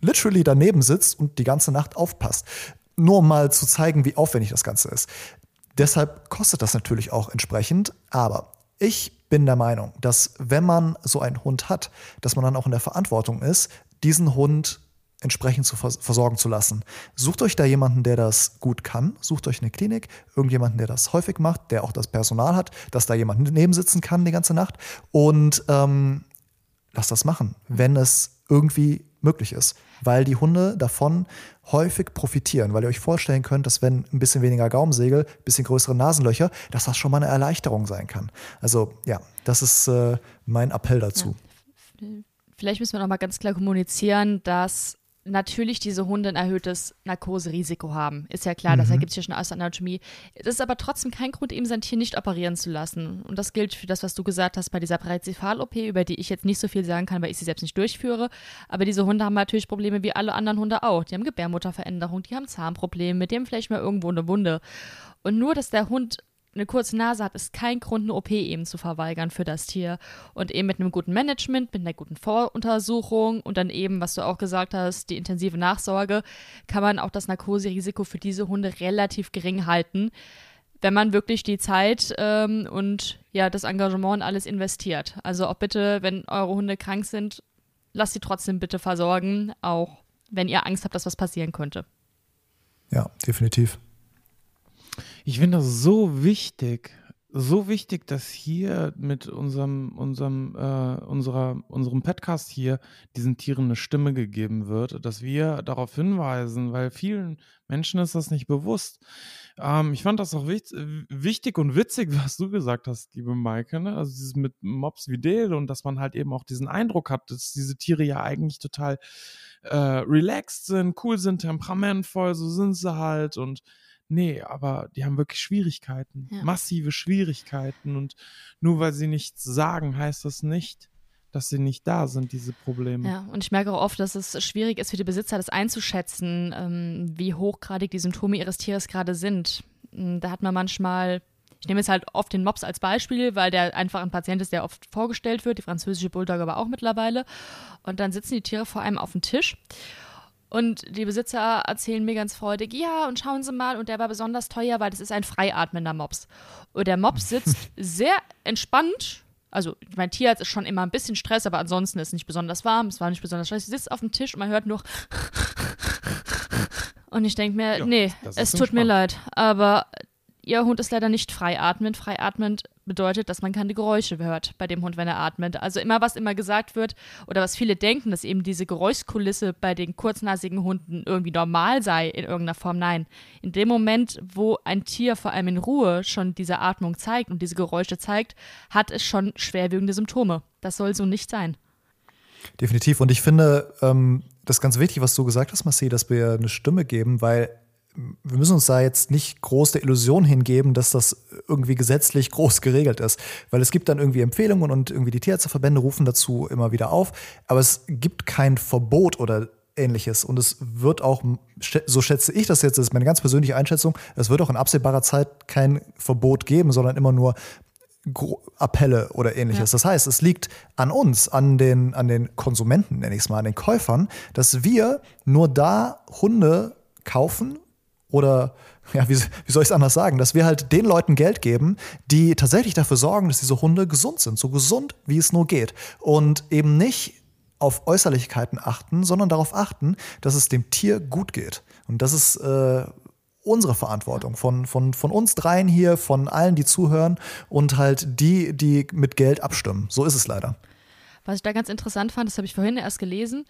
A: literally daneben sitzt und die ganze Nacht aufpasst. Nur um mal zu zeigen, wie aufwendig das Ganze ist. Deshalb kostet das natürlich auch entsprechend, aber ich bin der Meinung, dass wenn man so einen Hund hat, dass man dann auch in der Verantwortung ist, diesen Hund entsprechend zu versorgen zu lassen. Sucht euch da jemanden, der das gut kann. Sucht euch eine Klinik, irgendjemanden, der das häufig macht, der auch das Personal hat, dass da jemand neben sitzen kann die ganze Nacht. Und ähm, lasst das machen, wenn es irgendwie möglich ist, weil die Hunde davon häufig profitieren, weil ihr euch vorstellen könnt, dass wenn ein bisschen weniger Gaumensegel, ein bisschen größere Nasenlöcher, dass das schon mal eine Erleichterung sein kann. Also ja, das ist äh, mein Appell dazu.
C: Ja. Vielleicht müssen wir noch mal ganz klar kommunizieren, dass natürlich diese Hunde ein erhöhtes Narkoserisiko haben. Ist ja klar, mhm. das ergibt sich ja schon aus der Anatomie. Es ist aber trotzdem kein Grund, eben sein Tier nicht operieren zu lassen. Und das gilt für das, was du gesagt hast bei dieser Brachycephal-OP, über die ich jetzt nicht so viel sagen kann, weil ich sie selbst nicht durchführe. Aber diese Hunde haben natürlich Probleme wie alle anderen Hunde auch. Die haben Gebärmutterveränderung, die haben Zahnprobleme, die haben vielleicht mal irgendwo eine Wunde. Und nur, dass der Hund eine kurze Nase hat, ist kein Grund, eine OP eben zu verweigern für das Tier. Und eben mit einem guten Management, mit einer guten Voruntersuchung und dann eben, was du auch gesagt hast, die intensive Nachsorge, kann man auch das Narkoserisiko für diese Hunde relativ gering halten, wenn man wirklich die Zeit ähm, und ja, das Engagement und alles investiert. Also auch bitte, wenn eure Hunde krank sind, lasst sie trotzdem bitte versorgen, auch wenn ihr Angst habt, dass was passieren könnte.
A: Ja, definitiv.
B: Ich finde das so wichtig, so wichtig, dass hier mit unserem, unserem, äh, unserer, unserem Podcast hier diesen Tieren eine Stimme gegeben wird, dass wir darauf hinweisen, weil vielen Menschen ist das nicht bewusst. Ähm, ich fand das auch wichtig, wichtig und witzig, was du gesagt hast, liebe Maike, ne? also dieses mit Mops wie Dale und dass man halt eben auch diesen Eindruck hat, dass diese Tiere ja eigentlich total äh, relaxed sind, cool sind, temperamentvoll, so sind sie halt und Nee, aber die haben wirklich Schwierigkeiten, ja. massive Schwierigkeiten. Und nur weil sie nichts sagen, heißt das nicht, dass sie nicht da sind, diese Probleme.
C: Ja, und ich merke auch oft, dass es schwierig ist für die Besitzer, das einzuschätzen, ähm, wie hochgradig die Symptome ihres Tieres gerade sind. Hm, da hat man manchmal, ich nehme jetzt halt oft den Mops als Beispiel, weil der einfach ein Patient ist, der oft vorgestellt wird, die französische Bulldog aber auch mittlerweile. Und dann sitzen die Tiere vor einem auf dem Tisch. Und die Besitzer erzählen mir ganz freudig, ja, und schauen Sie mal, und der war besonders teuer, weil das ist ein freiatmender Mops. Und der Mops sitzt sehr entspannt. Also, mein Tierarzt ist schon immer ein bisschen Stress, aber ansonsten ist es nicht besonders warm, es war nicht besonders stressig. Sie sitzt auf dem Tisch und man hört nur. und ich denke mir, ja, nee, es tut entspannt. mir leid, aber Ihr Hund ist leider nicht freiatmend. Freiatmend bedeutet, dass man keine Geräusche hört bei dem Hund, wenn er atmet. Also immer, was immer gesagt wird oder was viele denken, dass eben diese Geräuschkulisse bei den kurznasigen Hunden irgendwie normal sei in irgendeiner Form. Nein. In dem Moment, wo ein Tier vor allem in Ruhe schon diese Atmung zeigt und diese Geräusche zeigt, hat es schon schwerwiegende Symptome. Das soll so nicht sein.
A: Definitiv. Und ich finde, ähm, das ganz wichtig, was du gesagt hast, Marci, dass wir eine Stimme geben, weil wir müssen uns da jetzt nicht groß der Illusion hingeben, dass das irgendwie gesetzlich groß geregelt ist. Weil es gibt dann irgendwie Empfehlungen und irgendwie die Tierärzteverbände rufen dazu immer wieder auf. Aber es gibt kein Verbot oder ähnliches. Und es wird auch, so schätze ich das jetzt, das ist meine ganz persönliche Einschätzung, es wird auch in absehbarer Zeit kein Verbot geben, sondern immer nur Appelle oder ähnliches. Ja. Das heißt, es liegt an uns, an den, an den Konsumenten, nenne ich es mal, an den Käufern, dass wir nur da Hunde kaufen oder ja, wie, wie soll ich es anders sagen, dass wir halt den Leuten Geld geben, die tatsächlich dafür sorgen, dass diese Hunde gesund sind, so gesund wie es nur geht und eben nicht auf Äußerlichkeiten achten, sondern darauf achten, dass es dem Tier gut geht. Und das ist äh, unsere Verantwortung von, von, von uns dreien hier, von allen, die zuhören und halt die, die mit Geld abstimmen. So ist es leider.
C: Was ich da ganz interessant fand, das habe ich vorhin erst gelesen,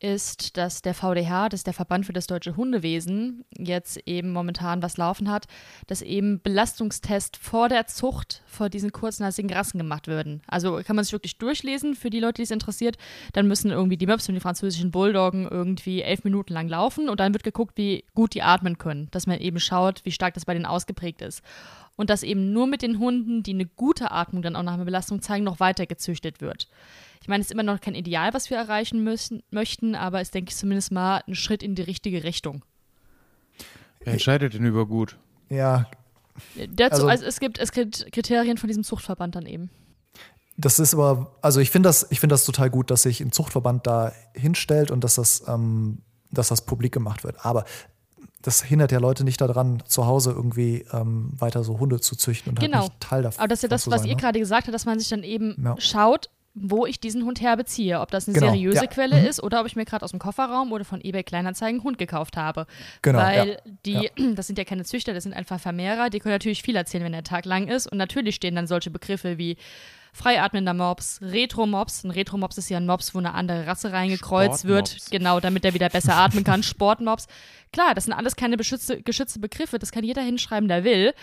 C: ist, dass der VDH, das ist der Verband für das deutsche Hundewesen, jetzt eben momentan was laufen hat, dass eben Belastungstest vor der Zucht vor diesen kurznasigen Rassen gemacht würden. Also kann man sich wirklich durchlesen für die Leute, die es interessiert. Dann müssen irgendwie die Möps und die französischen Bulldoggen irgendwie elf Minuten lang laufen und dann wird geguckt, wie gut die atmen können, dass man eben schaut, wie stark das bei denen ausgeprägt ist und dass eben nur mit den Hunden, die eine gute Atmung dann auch nach einer Belastung zeigen, noch weiter gezüchtet wird. Ich meine, es ist immer noch kein Ideal, was wir erreichen müssen, möchten, aber es denke ich zumindest mal ein Schritt in die richtige Richtung.
B: Wer entscheidet denn über gut?
A: Ja.
C: Dazu, also, also es, gibt, es gibt Kriterien von diesem Zuchtverband dann eben.
A: Das ist aber, also ich finde das, ich das total gut, dass sich ein Zuchtverband da hinstellt und dass das, ähm, dass das publik gemacht wird. Aber das hindert ja Leute nicht daran, zu Hause irgendwie ähm, weiter so Hunde zu züchten und halt
C: genau.
A: halt nicht Teil davon.
C: Aber das ist ja das, was sein, ihr ne? gerade gesagt habt, dass man sich dann eben ja. schaut, wo ich diesen Hund herbeziehe. Ob das eine genau, seriöse ja. Quelle mhm. ist oder ob ich mir gerade aus dem Kofferraum oder von eBay Kleinanzeigen einen Hund gekauft habe. Genau. Weil ja. die, ja. das sind ja keine Züchter, das sind einfach Vermehrer, die können natürlich viel erzählen, wenn der Tag lang ist. Und natürlich stehen dann solche Begriffe wie freiatmender Mops, Retro-Mops. Ein Retro-Mops ist ja ein Mops, wo eine andere Rasse reingekreuzt wird, genau, damit er wieder besser atmen kann. Sportmops. Klar, das sind alles keine geschützte Begriffe, das kann jeder hinschreiben, der will.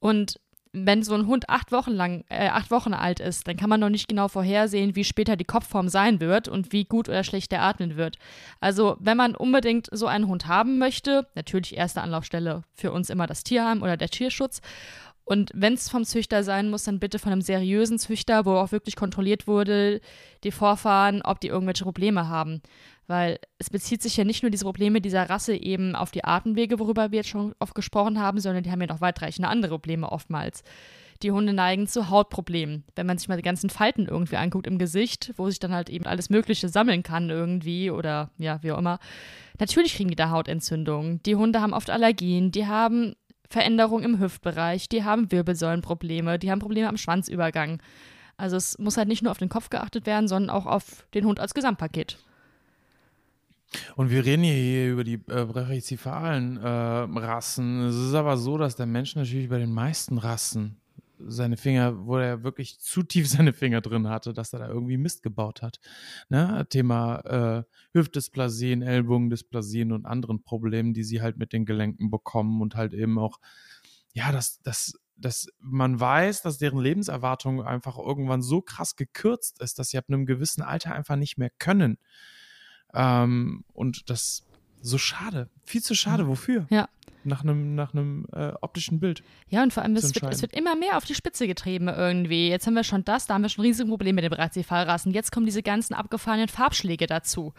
C: Und wenn so ein Hund acht Wochen lang, äh, acht Wochen alt ist, dann kann man noch nicht genau vorhersehen, wie später die Kopfform sein wird und wie gut oder schlecht der atmen wird. Also, wenn man unbedingt so einen Hund haben möchte, natürlich erste Anlaufstelle für uns immer das Tierheim oder der Tierschutz. Und wenn es vom Züchter sein muss, dann bitte von einem seriösen Züchter, wo auch wirklich kontrolliert wurde, die Vorfahren, ob die irgendwelche Probleme haben. Weil es bezieht sich ja nicht nur diese Probleme dieser Rasse eben auf die Atemwege, worüber wir jetzt schon oft gesprochen haben, sondern die haben ja noch weitreichende andere Probleme oftmals. Die Hunde neigen zu Hautproblemen. Wenn man sich mal die ganzen Falten irgendwie anguckt im Gesicht, wo sich dann halt eben alles Mögliche sammeln kann irgendwie oder ja, wie auch immer. Natürlich kriegen die da Hautentzündungen. Die Hunde haben oft Allergien, die haben Veränderungen im Hüftbereich, die haben Wirbelsäulenprobleme, die haben Probleme am Schwanzübergang. Also es muss halt nicht nur auf den Kopf geachtet werden, sondern auch auf den Hund als Gesamtpaket.
B: Und wir reden hier über die äh, brachycephalen äh, Rassen. Es ist aber so, dass der Mensch natürlich bei den meisten Rassen seine Finger, wo er wirklich zu tief seine Finger drin hatte, dass er da irgendwie Mist gebaut hat. Ne? Thema äh, Hüftdysplasien, Ellbogendysplasien und anderen Problemen, die sie halt mit den Gelenken bekommen und halt eben auch, ja, dass, dass, dass man weiß, dass deren Lebenserwartung einfach irgendwann so krass gekürzt ist, dass sie ab einem gewissen Alter einfach nicht mehr können. Ähm, und das so schade, viel zu schade. Wofür?
C: Ja.
B: Nach einem nach einem äh, optischen Bild.
C: Ja, und vor allem, es wird, es wird, immer mehr auf die Spitze getrieben irgendwie. Jetzt haben wir schon das, da haben wir schon riesige Probleme mit den Brazil-Fallrassen. Jetzt kommen diese ganzen abgefahrenen Farbschläge dazu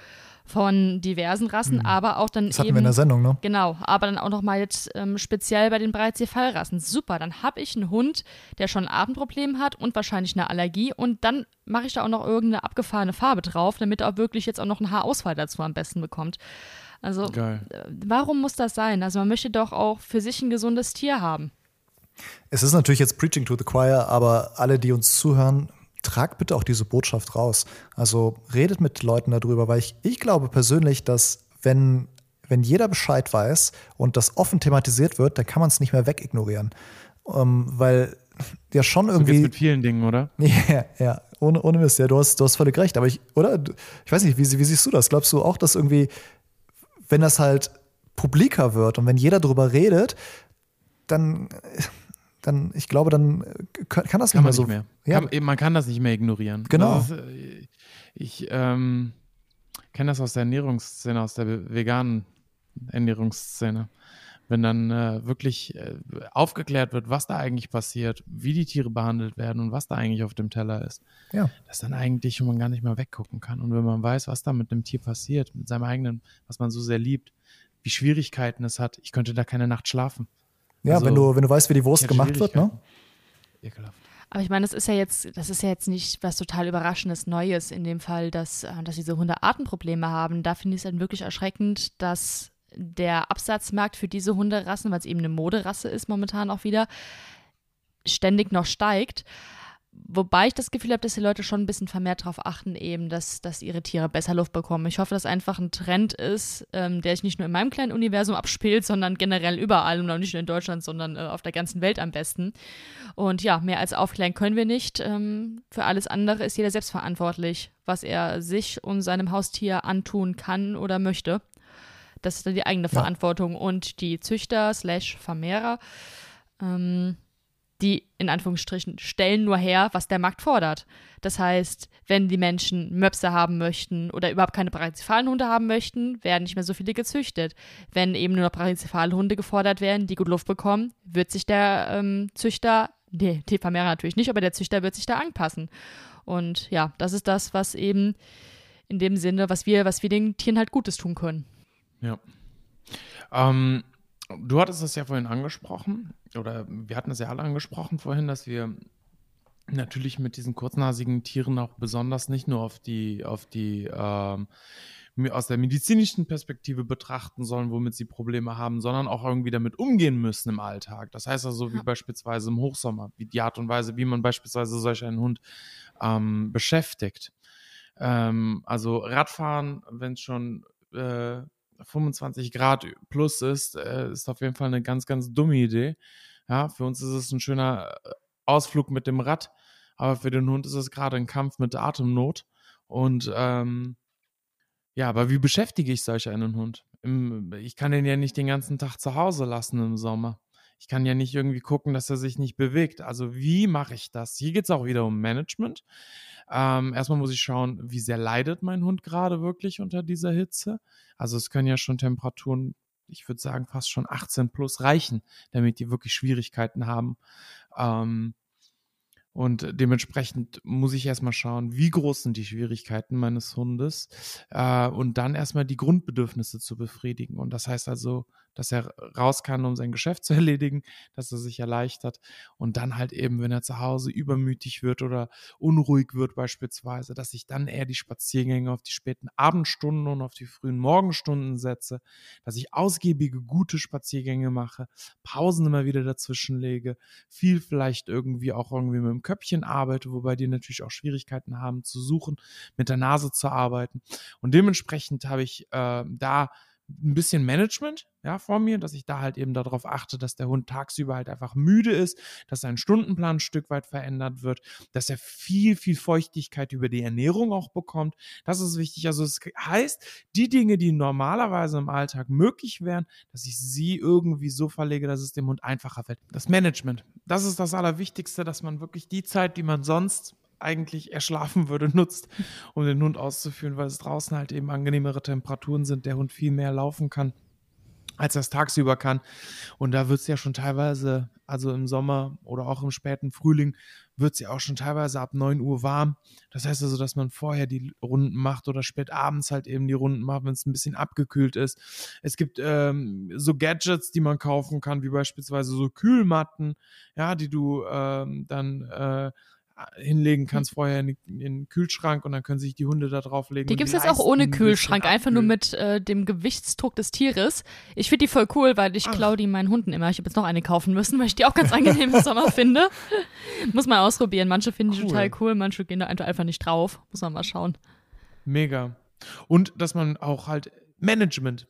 C: von diversen Rassen, hm. aber auch dann
A: das hatten
C: eben.
A: wir in der Sendung, ne?
C: Genau, aber dann auch nochmal jetzt ähm, speziell bei den Brazil-Fallrassen. Super, dann habe ich einen Hund, der schon ein Atemproblem hat und wahrscheinlich eine Allergie und dann mache ich da auch noch irgendeine abgefahrene Farbe drauf, damit er auch wirklich jetzt auch noch einen Haarausfall dazu am besten bekommt. Also Geil. Äh, warum muss das sein? Also man möchte doch auch für sich ein gesundes Tier haben.
A: Es ist natürlich jetzt Preaching to the Choir, aber alle, die uns zuhören, tragt bitte auch diese Botschaft raus. Also redet mit Leuten darüber, weil ich, ich glaube persönlich, dass wenn, wenn jeder Bescheid weiß und das offen thematisiert wird, dann kann man es nicht mehr wegignorieren. Ähm, weil ja schon irgendwie. So
B: mit vielen Dingen, oder?
A: Ja, ja, ohne, ohne Mist, ja, du hast, du hast völlig recht. Aber ich, oder? Ich weiß nicht, wie, wie siehst du das? Glaubst du auch, dass irgendwie wenn das halt publiker wird und wenn jeder darüber redet, dann, dann ich glaube, dann kann das
B: kann
A: nicht mehr so.
B: Nicht mehr. Ja. Kann, man kann das nicht mehr ignorieren.
A: Genau.
B: Ist, äh, Ich ähm, kenne das aus der Ernährungsszene, aus der veganen Ernährungsszene. Wenn dann äh, wirklich äh, aufgeklärt wird, was da eigentlich passiert, wie die Tiere behandelt werden und was da eigentlich auf dem Teller ist,
A: Ja.
B: dass dann eigentlich man gar nicht mehr weggucken kann. Und wenn man weiß, was da mit dem Tier passiert, mit seinem eigenen, was man so sehr liebt, wie Schwierigkeiten es hat, ich könnte da keine Nacht schlafen.
A: Ja,
B: Also,
A: wenn, du, wenn du weißt, wie die Wurst gemacht wird, ne?
B: Ekelhaft.
C: Aber ich meine, das ist ja jetzt, das ist ja jetzt nicht was total Überraschendes Neues in dem Fall, dass, äh, dass diese Hunde Artenprobleme haben. Da finde ich es dann wirklich erschreckend, dass der Absatzmarkt für diese Hunderassen, weil es eben eine Moderasse ist momentan auch wieder, ständig noch steigt. Wobei ich das Gefühl habe, dass die Leute schon ein bisschen vermehrt darauf achten, eben, dass, dass ihre Tiere besser Luft bekommen. Ich hoffe, dass einfach ein Trend ist, ähm, der sich nicht nur in meinem kleinen Universum abspielt, sondern generell überall und auch nicht nur in Deutschland, sondern äh, auf der ganzen Welt am besten. Und ja, mehr als aufklären können wir nicht. Ähm, für alles andere ist jeder selbst verantwortlich, was er sich und seinem Haustier antun kann oder möchte. Das ist dann die eigene
A: Ja.
C: Verantwortung. Und die Züchter slash Vermehrer, ähm, die in Anführungsstrichen stellen nur her, was der Markt fordert. Das heißt, wenn die Menschen Möpse haben möchten oder überhaupt keine Brachicephalenhunde haben möchten, werden nicht mehr so viele gezüchtet. Wenn eben nur noch Brachicephalhunde gefordert werden, die gut Luft bekommen, wird sich der ähm, Züchter, nee, die Vermehrer natürlich nicht, aber der Züchter wird sich da anpassen. Und ja, das ist das, was eben in dem Sinne, was wir, was wir den Tieren halt Gutes tun können.
B: Ja. Ähm, du hattest es ja vorhin angesprochen, oder wir hatten es ja alle angesprochen vorhin, dass wir natürlich mit diesen kurznasigen Tieren auch besonders nicht nur auf die, auf die ähm, aus der medizinischen Perspektive betrachten sollen, womit sie Probleme haben, sondern auch irgendwie damit umgehen müssen im Alltag. Das heißt also, wie
C: Ja.
B: beispielsweise im Hochsommer, wie die Art und Weise, wie man beispielsweise solch einen Hund ähm, beschäftigt. Ähm, also Radfahren, wenn es schon äh, 25 Grad plus ist, äh, ist auf jeden Fall eine ganz, ganz dumme Idee. Ja, für uns ist es ein schöner äh, Ausflug mit dem Rad, aber für den Hund ist es gerade ein Kampf mit Atemnot. Und ähm, ja, aber wie beschäftige ich solch einen Hund? Im, ich kann den ja nicht den ganzen Tag zu Hause lassen im Sommer. Ich kann ja nicht irgendwie gucken, dass er sich nicht bewegt. Also wie mache ich das? Hier geht es auch wieder um Management. Ähm, erstmal muss ich schauen, wie sehr leidet mein Hund gerade wirklich unter dieser Hitze. Also es können ja schon Temperaturen, ich würde sagen fast schon 18 plus reichen, damit die wirklich Schwierigkeiten haben. Ähm, und dementsprechend muss ich erstmal schauen, wie groß sind die Schwierigkeiten meines Hundes äh, und dann erstmal die Grundbedürfnisse zu befriedigen. Und das heißt also, dass er raus kann, um sein Geschäft zu erledigen, dass er sich erleichtert und dann halt eben, wenn er zu Hause übermütig wird oder unruhig wird beispielsweise, dass ich dann eher die Spaziergänge auf die späten Abendstunden und auf die frühen Morgenstunden setze, dass ich ausgiebige, gute Spaziergänge mache, Pausen immer wieder dazwischen lege, viel vielleicht irgendwie auch irgendwie mit dem Köpfchen arbeite, wobei die natürlich auch Schwierigkeiten haben zu suchen, mit der Nase zu arbeiten. Und dementsprechend habe ich äh, da ein bisschen Management ja, vor mir, dass ich da halt eben darauf achte, dass der Hund tagsüber halt einfach müde ist, dass sein Stundenplan ein Stück weit verändert wird, dass er viel, viel Feuchtigkeit über die Ernährung auch bekommt. Das ist wichtig. Also es heißt, die Dinge, die normalerweise im Alltag möglich wären, dass ich sie irgendwie so verlege, dass es dem Hund einfacher fällt. Das Management, das ist das Allerwichtigste, dass man wirklich die Zeit, die man sonst eigentlich erschlafen würde, nutzt, um den Hund auszuführen, weil es draußen halt eben angenehmere Temperaturen sind, der Hund viel mehr laufen kann, als er es tagsüber kann. Und da wird es ja schon teilweise, also im Sommer oder auch im späten Frühling, wird es ja auch schon teilweise ab 9 Uhr warm. Das heißt also, dass man vorher die Runden macht oder spät abends halt eben die Runden macht, wenn es ein bisschen abgekühlt ist. Es gibt ähm, so Gadgets, die man kaufen kann, wie beispielsweise so Kühlmatten, ja, die du ähm, dann äh, hinlegen kannst vorher in, den- in den Kühlschrank und dann können sich die Hunde da drauflegen.
C: Die gibt es jetzt auch ohne Kühlschrank, einfach nur mit äh, dem Gewichtsdruck des Tieres. Ich finde die voll cool, weil ich klaue die meinen Hunden immer. Ich habe jetzt noch eine kaufen müssen, weil ich die auch ganz angenehm im Sommer finde. Muss man ausprobieren. Manche finden die
B: Cool.
C: total cool, manche gehen da einfach nicht drauf. Muss man mal schauen.
B: Mega. Und dass man auch halt Management,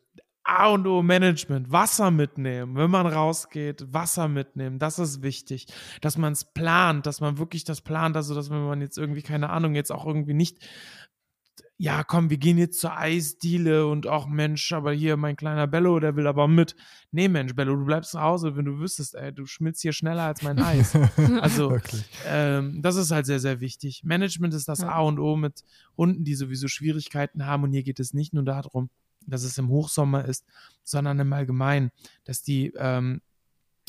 B: A und O Management, Wasser mitnehmen, wenn man rausgeht, Wasser mitnehmen, das ist wichtig. Dass man es plant, dass man wirklich das plant, also dass wenn man jetzt irgendwie, keine Ahnung, jetzt auch irgendwie nicht ja, komm, wir gehen jetzt zur Eisdiele und auch Mensch, aber hier mein kleiner Bello, der will aber mit. Nee, Mensch, Bello, du bleibst zu Hause, wenn du wüsstest, ey, du schmilzt hier schneller als mein Eis. Also, ähm, das ist halt sehr, sehr wichtig. Management ist das ja. A und O mit Hunden, die sowieso Schwierigkeiten haben und hier geht es nicht nur darum, dass es im Hochsommer ist, sondern im Allgemeinen, dass die ähm,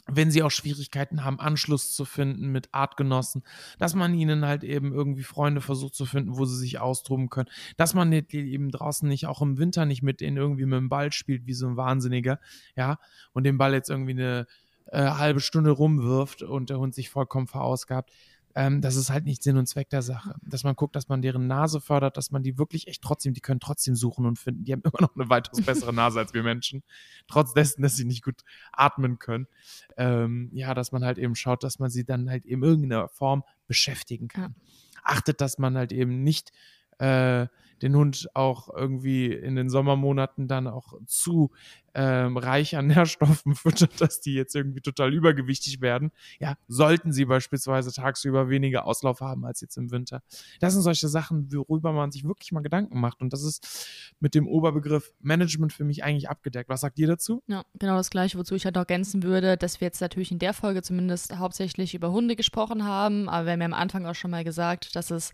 B: wenn sie auch Schwierigkeiten haben, Anschluss zu finden mit Artgenossen, dass man ihnen halt eben irgendwie Freunde versucht zu finden, wo sie sich austoben können, dass man eben draußen nicht auch im Winter nicht mit denen irgendwie mit dem Ball spielt wie so ein Wahnsinniger, ja, und den Ball jetzt irgendwie eine äh, halbe Stunde rumwirft und der Hund sich vollkommen verausgabt ähm, das ist halt nicht Sinn und Zweck der Sache. Dass man guckt, dass man deren Nase fördert, dass man die wirklich echt trotzdem, die können trotzdem suchen und finden. Die haben immer noch eine weitaus bessere Nase als wir Menschen. Trotz dessen, dass sie nicht gut atmen können. Ähm, ja, dass man halt eben schaut, dass man sie dann halt in irgendeiner Form beschäftigen kann. Achtet, dass man halt eben nicht äh, den Hund auch irgendwie in den Sommermonaten dann auch zu ähm, reich an Nährstoffen füttert, dass die jetzt irgendwie total übergewichtig werden. Ja, sollten sie beispielsweise tagsüber weniger Auslauf haben als jetzt im Winter. Das sind solche Sachen, worüber man sich wirklich mal Gedanken macht. Und das ist mit dem Oberbegriff Management für mich eigentlich abgedeckt. Was sagt ihr dazu?
C: Ja, genau das Gleiche, wozu ich halt auch ergänzen würde, dass wir jetzt natürlich in der Folge zumindest hauptsächlich über Hunde gesprochen haben, aber wir haben ja am Anfang auch schon mal gesagt, dass es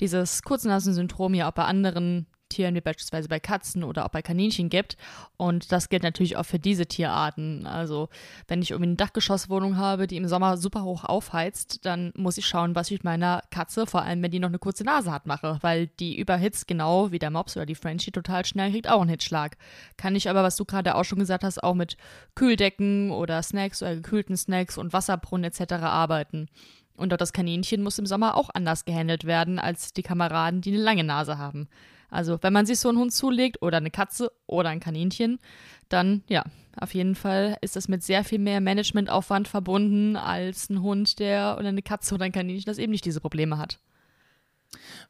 C: dieses Kurznasen-Syndrom ja auch bei anderen Tieren wie beispielsweise bei Katzen oder auch bei Kaninchen gibt. Und das gilt natürlich auch für diese Tierarten. Also wenn ich irgendwie eine Dachgeschosswohnung habe, die im Sommer super hoch aufheizt, dann muss ich schauen, was ich mit meiner Katze, vor allem wenn die noch eine kurze Nase hat, mache, weil die überhitzt genau wie der Mops oder die Frenchie total schnell kriegt auch einen Hitschlag. Kann ich aber, was du gerade auch schon gesagt hast, auch mit Kühldecken oder Snacks oder gekühlten Snacks und Wasserbrunnen etc. arbeiten. Und auch das Kaninchen muss im Sommer auch anders gehandelt werden als die Kameraden, die eine lange Nase haben. Also, wenn man sich so einen Hund zulegt oder eine Katze oder ein Kaninchen, dann ja, auf jeden Fall ist das mit sehr viel mehr Managementaufwand verbunden als ein Hund, der oder eine Katze oder ein Kaninchen, das eben nicht diese Probleme hat.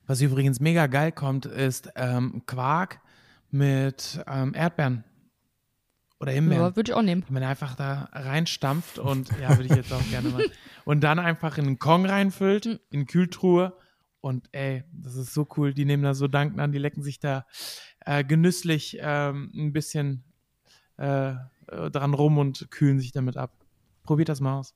B: Was übrigens mega geil kommt, ist ähm, Quark mit ähm, Erdbeeren. Oder Himbeeren. Ja,
C: würde ich auch nehmen.
B: Wenn man einfach da reinstampft und, ja, würde ich jetzt auch gerne mal. Und dann einfach in einen Kong reinfüllt, hm. in Kühltruhe und ey, das ist so cool. Die nehmen da so Danken an, die lecken sich da äh, genüsslich ähm, ein bisschen äh, dran rum und kühlen sich damit ab. Probiert das mal aus.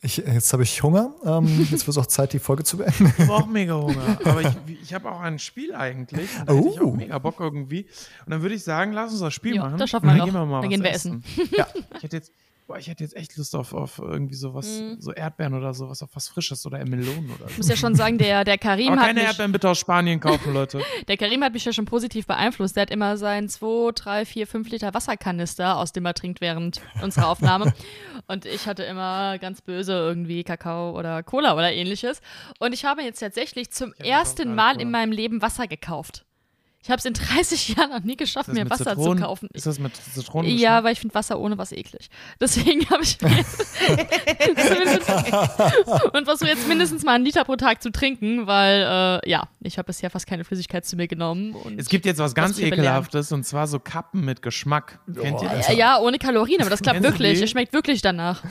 A: Ich, jetzt habe ich Hunger. Ähm, jetzt wird es auch Zeit, die Folge zu beenden.
B: Ich habe auch mega Hunger. Aber ich, ich habe auch ein Spiel eigentlich. Da oh. hätte ich auch oh. mega Bock irgendwie. Und dann würde ich sagen, lass uns das Spiel jo, machen.
C: Das schaffen wir noch. Gehen wir mal dann gehen wir essen.
B: essen. Ja. Ich hätte jetzt Boah, ich hätte jetzt echt Lust auf, auf irgendwie sowas, mm. so Erdbeeren oder sowas, auf was Frisches oder Melonen oder so.
C: Ich muss ja schon sagen, der, der Karim
B: Aber
C: hat.
B: Keine
C: mich,
B: Erdbeeren bitte aus Spanien kaufen, Leute.
C: der Karim hat mich ja schon positiv beeinflusst. Der hat immer seinen 2, 3, 4, 5 Liter Wasserkanister, aus dem er trinkt während unserer Aufnahme. Und ich hatte immer ganz böse irgendwie Kakao oder Cola oder ähnliches. Und ich habe jetzt tatsächlich zum ersten Mal in meinem Leben Wasser gekauft. Ich habe es in 30 Jahren noch nie geschafft, mir Wasser
B: Zitronen?
C: zu kaufen.
B: Ist das mit Zitronen?
C: Ja, weil ich finde Wasser ohne was eklig. Deswegen habe ich. und versuche jetzt mindestens mal einen Liter pro Tag zu trinken, weil, äh, ja, ich habe bisher fast keine Flüssigkeit zu mir genommen.
B: es gibt jetzt was ganz was Ekelhaftes und zwar so Kappen mit Geschmack. Kennt ihr das?
C: Ja, ohne Kalorien, aber das klappt wirklich. Es schmeckt wirklich danach.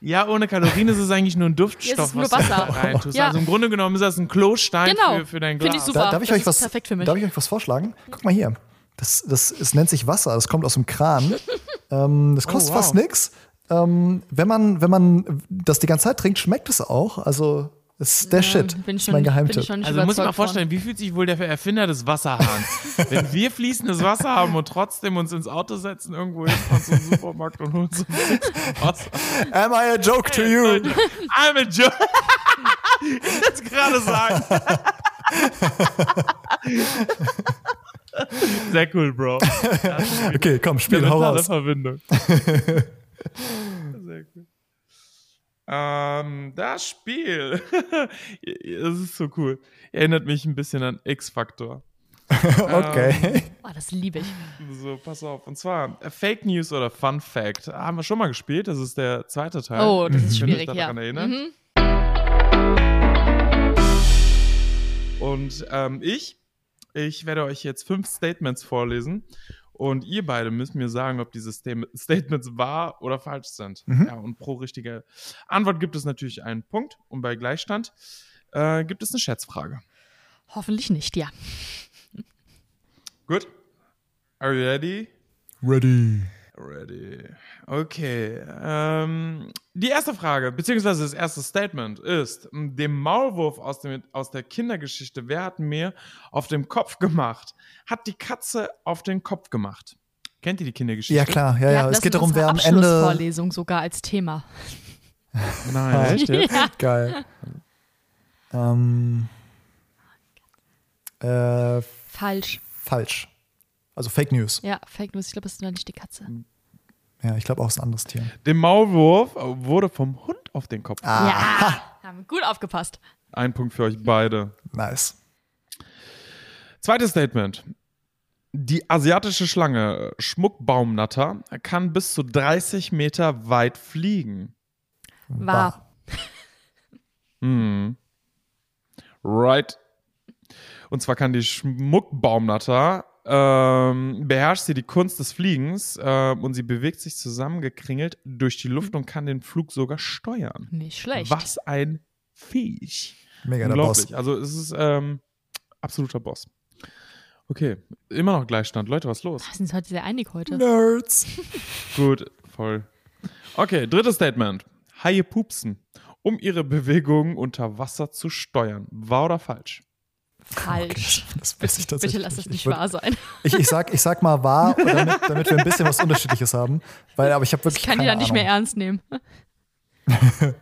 B: Ja, ohne Kalorien ist es eigentlich nur ein Duftstoff,
C: was Wasser.
B: du da reintust. Ja. Also im Grunde genommen ist das ein Klostein genau. für, für dein Glas.
C: Finde ich super. Da,
A: darf, ich euch was, perfekt für mich. darf ich euch was vorschlagen? Guck mal hier. Das, das, es nennt sich Wasser, das kommt aus dem Kran. ähm, das kostet oh, wow. fast nichts. Ähm, wenn, man, wenn man das die ganze Zeit trinkt, schmeckt es auch. Also das ist der ja, Shit. das ist mein Geheimtipp.
B: Also muss ich mal vorstellen, von. wie fühlt sich wohl der Erfinder des Wasserhahns, wenn wir fließendes Wasser haben und trotzdem uns ins Auto setzen, irgendwo hin von zum Supermarkt und holen so Wasser.
A: Am I a joke to you?
B: I'm a joke. ich will es gerade sagen. Sehr cool, Bro.
A: Okay, komm, spiel, hau raus.
B: Verbindung. Sehr cool. Ähm, das Spiel, das ist so cool. Erinnert mich ein bisschen an X-Factor.
A: okay. Ähm,
C: oh, das liebe ich.
B: So, pass auf. Und zwar äh, Fake News oder Fun Fact. Haben wir schon mal gespielt. Das ist der zweite Teil.
C: Oh, das ist schwierig, ich daran ja. Erinnern. Mhm.
B: Und ähm, ich, ich werde euch jetzt fünf Statements vorlesen und ihr beide müsst mir sagen, ob diese Statements wahr oder falsch sind. Mhm. Ja, und pro richtige Antwort gibt es natürlich einen Punkt. Und bei Gleichstand äh, gibt es eine Schätzfrage.
C: Hoffentlich nicht, ja.
B: Gut. Are you ready?
A: Ready.
B: Ready. Okay. Ähm, die erste Frage, beziehungsweise das erste Statement ist: Dem Maulwurf aus, dem, aus der Kindergeschichte, wer hat mir auf dem Kopf gemacht? Hat die Katze auf den Kopf gemacht. Kennt ihr die Kindergeschichte?
A: Ja, klar, ja, ja. Es geht darum, wer am Ende.
C: Abschlussvorlesung sogar als Thema.
B: Nein, echt? jetzt?
C: Ja.
A: Geil. Ähm, äh,
C: Falsch.
A: falsch. Also Fake News.
C: Ja, Fake News. Ich glaube, das ist noch nicht die Katze.
A: Ja, ich glaube auch, es ist ein anderes Tier.
B: Dem Maulwurf wurde vom Hund auf den Kopf.
A: Ah.
C: Ja, haben gut aufgepasst.
B: Ein Punkt für euch beide.
A: Nice.
B: Zweites Statement. Die asiatische Schlange Schmuckbaumnatter kann bis zu 30 Meter weit fliegen.
C: War.
B: Hm. Right. Und zwar kann die Schmuckbaumnatter ähm, beherrscht sie die Kunst des Fliegens ähm, und sie bewegt sich zusammengekringelt durch die Luft und kann den Flug sogar steuern.
C: Nicht schlecht.
B: Was ein Viech.
A: Mega der Boss.
B: Also es ist ähm, absoluter Boss. Okay, immer noch Gleichstand. Leute, was ist los?
C: Wir sind heute sehr einig heute.
A: Nerds.
B: Gut, voll. Okay, drittes Statement. Haie pupsen, um ihre Bewegungen unter Wasser zu steuern. Wahr oder falsch?
C: Falsch.
A: Das weiß ich tatsächlich.
C: Bitte lass das
A: Ich
C: nicht wahr sein.
A: Ich, ich, sag, ich sag mal wahr, damit, damit wir ein bisschen was Unterschiedliches haben. Weil, aber ich habe wirklich
C: Ich kann die dann nicht
A: Ahnung.
C: mehr ernst nehmen.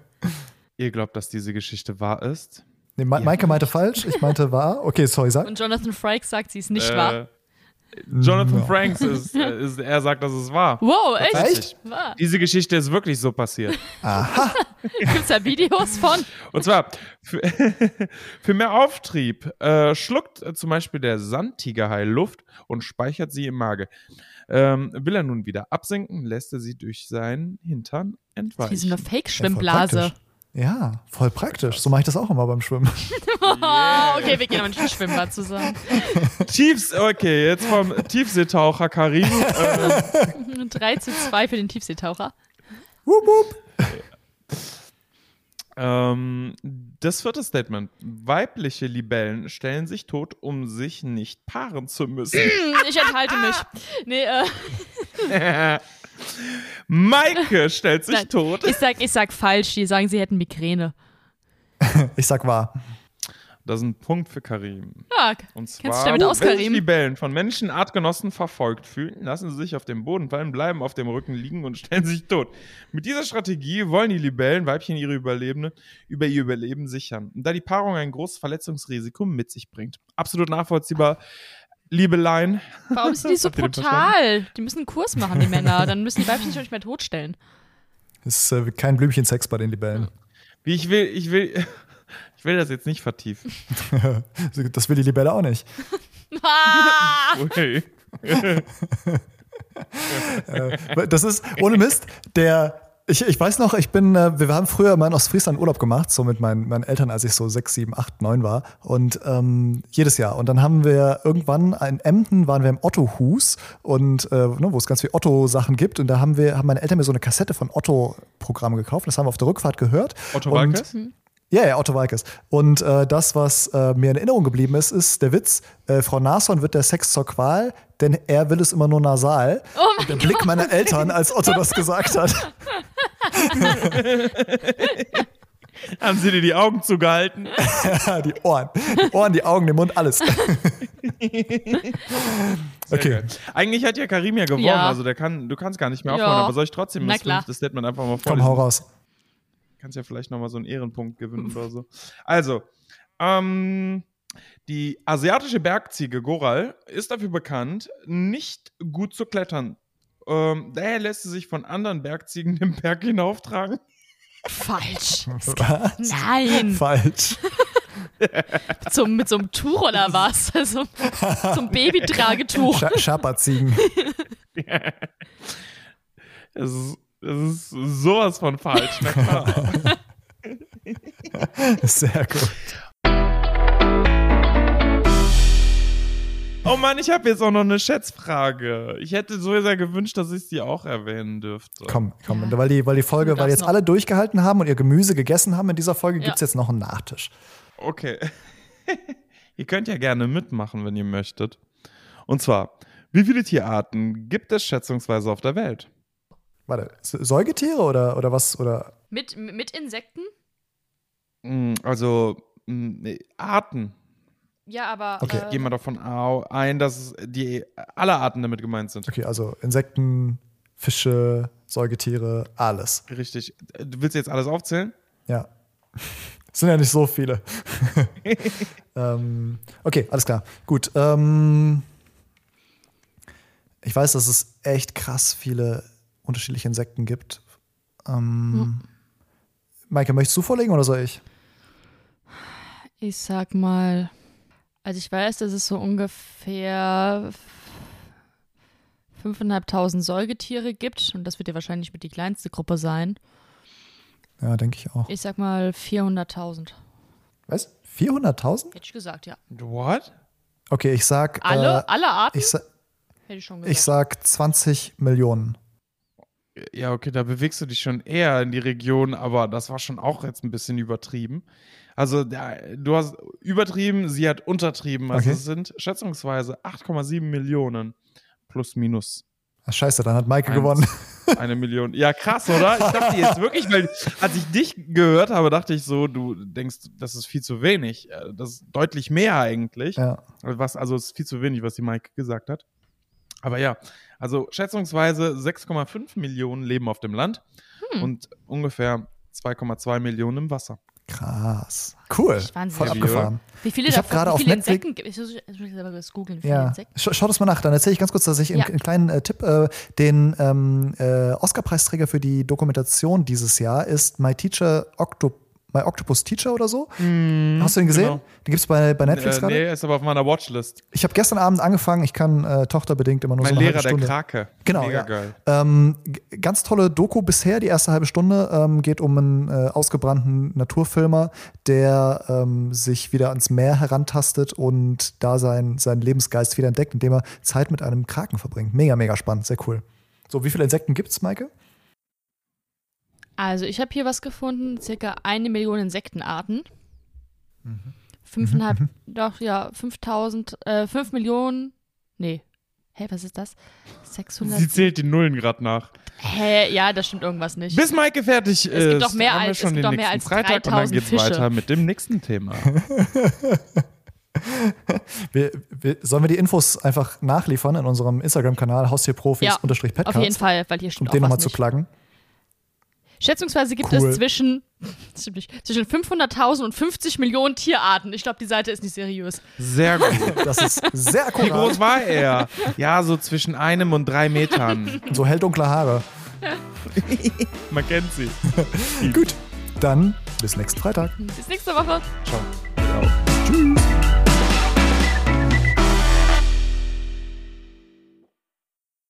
B: Ihr glaubt, dass diese Geschichte wahr ist?
A: Nee, Ma Maike meinte falsch, ich meinte wahr. Okay, sorry, sag.
C: Und Jonathan Frakes sagt, sie ist nicht
B: Äh,
C: wahr.
B: Jonathan. Franks ist, ist, er sagt, dass es wahr.
C: Wow, echt?
A: Echt?
C: Wahr.
B: Diese Geschichte ist wirklich so passiert.
A: Aha.
C: Gibt es da Videos von?
B: Und zwar, für, für mehr Auftrieb äh, schluckt äh, zum Beispiel der Sandtigerhai Luft und speichert sie im Mage. Ähm, will er nun wieder absinken, lässt er sie durch seinen Hintern
C: Wie
B: entweichen.
C: so eine Fake-Schwimmblase.
A: Ja, voll praktisch. So mache ich das auch immer beim Schwimmen.
C: Oh, okay, wir gehen aber nicht ins Schwimmbad zusammen.
B: Tiefs, okay, jetzt vom Tiefseetaucher Karim. ähm,
C: 3 zu 2 für den Tiefseetaucher.
A: wup, wup.
B: ähm, das vierte Statement. Weibliche Libellen stellen sich tot, um sich nicht paaren zu müssen.
C: Hm, Ich enthalte mich. Nee, äh,
B: Maike stellt sich
C: Nein.
B: tot.
C: ich sag, ich sag falsch. Die sagen, sie hätten Migräne.
A: Ich sag wahr.
B: Das ist ein Punkt für Karim.
C: Ja,
B: Und
C: Kennst
B: zwar,
C: du dich damit aus,
B: wenn sich
C: Karim?
B: Libellen von Menschen Artgenossen verfolgt fühlen, lassen sie sich auf dem Boden fallen, bleiben auf dem Rücken liegen und stellen sich tot. Mit dieser Strategie wollen die Libellen Weibchen ihre Überlebende über ihr Überleben sichern. Und da die Paarung ein großes Verletzungsrisiko mit sich bringt. Absolut nachvollziehbar. Liebeleien.
C: warum sind die so brutal? Die müssen einen Kurs machen, die Männer. Dann müssen die Weibchen sich auch nicht mehr totstellen.
A: Ist äh, kein Blümchensex bei den Libellen.
B: Wie ich will, ich will, ich will das jetzt nicht vertiefen.
A: Das will die Libelle auch nicht.
C: Ah!
B: Okay.
A: Äh, Das ist, ohne Mist, der. Ich, ich weiß noch, ich bin, äh, wir haben früher mal in Ostfriesland Urlaub gemacht, so mit meinen, meinen Eltern, als ich so sechs, sieben, acht, neun war. Und ähm, jedes Jahr. Und dann haben wir irgendwann in Emden waren wir im Otto-Hus und äh, ne, wo es ganz viel Otto-Sachen gibt. Und da haben wir, haben meine Eltern mir so eine Kassette von Otto-Programm gekauft. Das haben wir auf der Rückfahrt gehört.
B: Otto
A: und,
B: Walkes?
A: Ja, ja, Otto Walkes. Und äh, das, was äh, mir in Erinnerung geblieben ist, ist der Witz, äh, Frau Nashorn wird der Sex zur Qual, denn er will es immer nur nasal.
C: Oh mein
A: der Blick meiner Eltern, als Otto das gesagt hat.
B: Haben sie dir die Augen zugehalten?
A: die Ohren. Die Ohren, die Augen, den Mund, alles. Okay.
B: Eigentlich hat ja Karim ja gewonnen,
C: Ja.
B: also der kann, du kannst gar nicht mehr
C: Ja.
B: aufholen, aber soll ich trotzdem das
C: klar.
B: fünfte Statement einfach mal
A: Komm, hau
B: vorlesen?
A: raus.
B: Kannst ja vielleicht nochmal so einen Ehrenpunkt gewinnen oder so. Also, ähm, die asiatische Bergziege Goral ist dafür bekannt, nicht gut zu klettern. Ähm, daher lässt sie sich von anderen Bergziegen den Berg hinauftragen.
C: Falsch.
A: Was?
C: Nein.
A: Falsch.
C: Zum, mit so einem Tuch oder was? Also, zum Babytragetuch.
A: Scha Schaperziegen.
B: Es ist, es ist sowas von falsch.
A: Sehr gut.
B: Oh Mann, ich habe jetzt auch noch eine Schätzfrage. Ich hätte so sehr gewünscht, dass ich sie auch erwähnen dürfte.
A: Komm, komm.
C: Ja.
A: Weil, die, weil die Folge, weil jetzt
C: noch.
A: alle durchgehalten haben und ihr Gemüse gegessen haben in dieser Folge,
C: Ja.
A: gibt es jetzt noch einen Nachtisch.
B: Okay. ihr könnt ja gerne mitmachen, wenn ihr möchtet. Und zwar, wie viele Tierarten gibt es schätzungsweise auf der Welt?
A: Warte, Säugetiere oder, oder was? Oder?
C: Mit, mit Insekten?
B: Mm, Also mm, Arten.
C: Ja, aber.
A: Okay.
C: äh,
B: Gehen wir davon ein, dass die alle Arten damit gemeint sind.
A: Okay, also Insekten, Fische, Säugetiere, alles.
B: Richtig. Du willst jetzt alles aufzählen?
A: Ja. Es sind ja nicht so viele. ähm, okay, alles klar. Gut. Ähm, ich weiß, dass es echt krass viele unterschiedliche Insekten gibt. Ähm, Maike, möchtest du vorlegen oder soll ich?
C: Ich sag mal. Also, ich weiß, dass es so ungefähr 5.500 Säugetiere gibt. Und das wird ja wahrscheinlich mit die kleinste Gruppe sein.
A: Ja, denke ich auch.
C: Ich sag mal 400.000.
A: Was? 400.000?
C: Hätte ich gesagt, ja.
B: What?
A: Okay, ich sag.
C: Alle,
A: Äh,
C: alle Arten?
A: ich, sa
C: Hätte ich schon gesagt.
A: ich sag 20 Millionen.
B: Ja, okay, da bewegst du dich schon eher in die Region, aber das war schon auch jetzt ein bisschen übertrieben. Also, du hast übertrieben, sie hat untertrieben. Also,
A: Okay.
B: es sind schätzungsweise 8,7 Millionen plus minus
A: Ach, scheiße, dann hat Maike
B: Eins.
A: gewonnen.
B: eine Million. Ja, krass, oder? Ich dachte jetzt wirklich, weil als ich dich gehört habe, dachte ich so, du denkst, das ist viel zu wenig. Äh, Das ist deutlich mehr eigentlich.
A: ja.
B: Was, also es ist viel zu wenig, was die Mike gesagt hat. Aber ja, also schätzungsweise 6,5 Millionen leben auf dem Land
C: Hm.
B: und ungefähr 2,2 Millionen im Wasser.
A: Krass. Cool. Voll abgefahren.
C: Wie viele,
A: Ich
C: davon-
A: gerade
C: wie
A: auf
C: viele
A: Netflix-
C: Insekten gibt es? Ich muss selber das googeln. Wie viele
A: Ja,
C: Insekten?
A: Sch schau das mal nach. Dann erzähle ich ganz kurz, dass ich
C: Ja.
A: einen kleinen äh, Tipp, äh, den ähm, äh, Oscar-Preisträger für die Dokumentation dieses Jahr ist My Teacher Octo My Octopus Teacher oder so. Hast du den gesehen?
B: genau.
A: Den gibt es bei, bei Netflix
B: Äh,
A: gerade.
B: nee, ist aber auf meiner Watchlist.
A: Ich habe gestern Abend angefangen. Ich kann äh, tochterbedingt immer nur
B: Mein
A: so eine
B: Lehrer,
A: halbe
B: der
A: Stunde.
B: Krake.
A: Genau,
B: Mega
A: ja.
B: geil.
A: Ähm, ganz tolle Doku bisher, die erste halbe Stunde, ähm, geht um einen äh, ausgebrannten Naturfilmer, der ähm, sich wieder ans Meer herantastet und da sein, seinen Lebensgeist wieder entdeckt, indem er Zeit mit einem Kraken verbringt. Mega, mega spannend, sehr cool. So, wie viele Insekten gibt's, Maike?
C: Also, ich habe hier was gefunden: circa eine Million Insektenarten.
A: Mhm.
C: Fünfeinhalb, doch, ja, 5000, äh, 5 Millionen. Nee. Hä, was ist das? 600.
B: Sie zählt die Nullen gerade nach.
C: Hä, ja, da stimmt irgendwas nicht.
B: Bis Maike fertig
C: Es
B: ist,
C: gibt doch mehr als- es
B: schon
C: gibt
B: den
C: doch mehr
B: nächsten
C: als
B: Freitag und dann
C: 3000
B: geht's
C: Fische.
B: weiter mit dem nächsten Thema.
A: Wir, wir, sollen wir die Infos einfach nachliefern in unserem Instagram-Kanal
C: Ja,
A: Haustierprofis-Podcast,
C: Auf jeden Fall, weil hier
A: um
C: stimmt
A: den nochmal zu pluggen?
C: Schätzungsweise gibt
A: Cool.
C: es zwischen, zwischen 500.000 und 50 Millionen Tierarten. Ich glaube, die Seite ist nicht seriös.
B: Sehr gut.
A: Das ist sehr
B: Wie groß war er? Ja, so zwischen einem und drei Metern.
A: So helldunkle Haare.
B: Man kennt sie.
A: Gut, dann bis nächsten Freitag.
C: Bis nächste Woche.
B: Ciao.
A: Tschüss.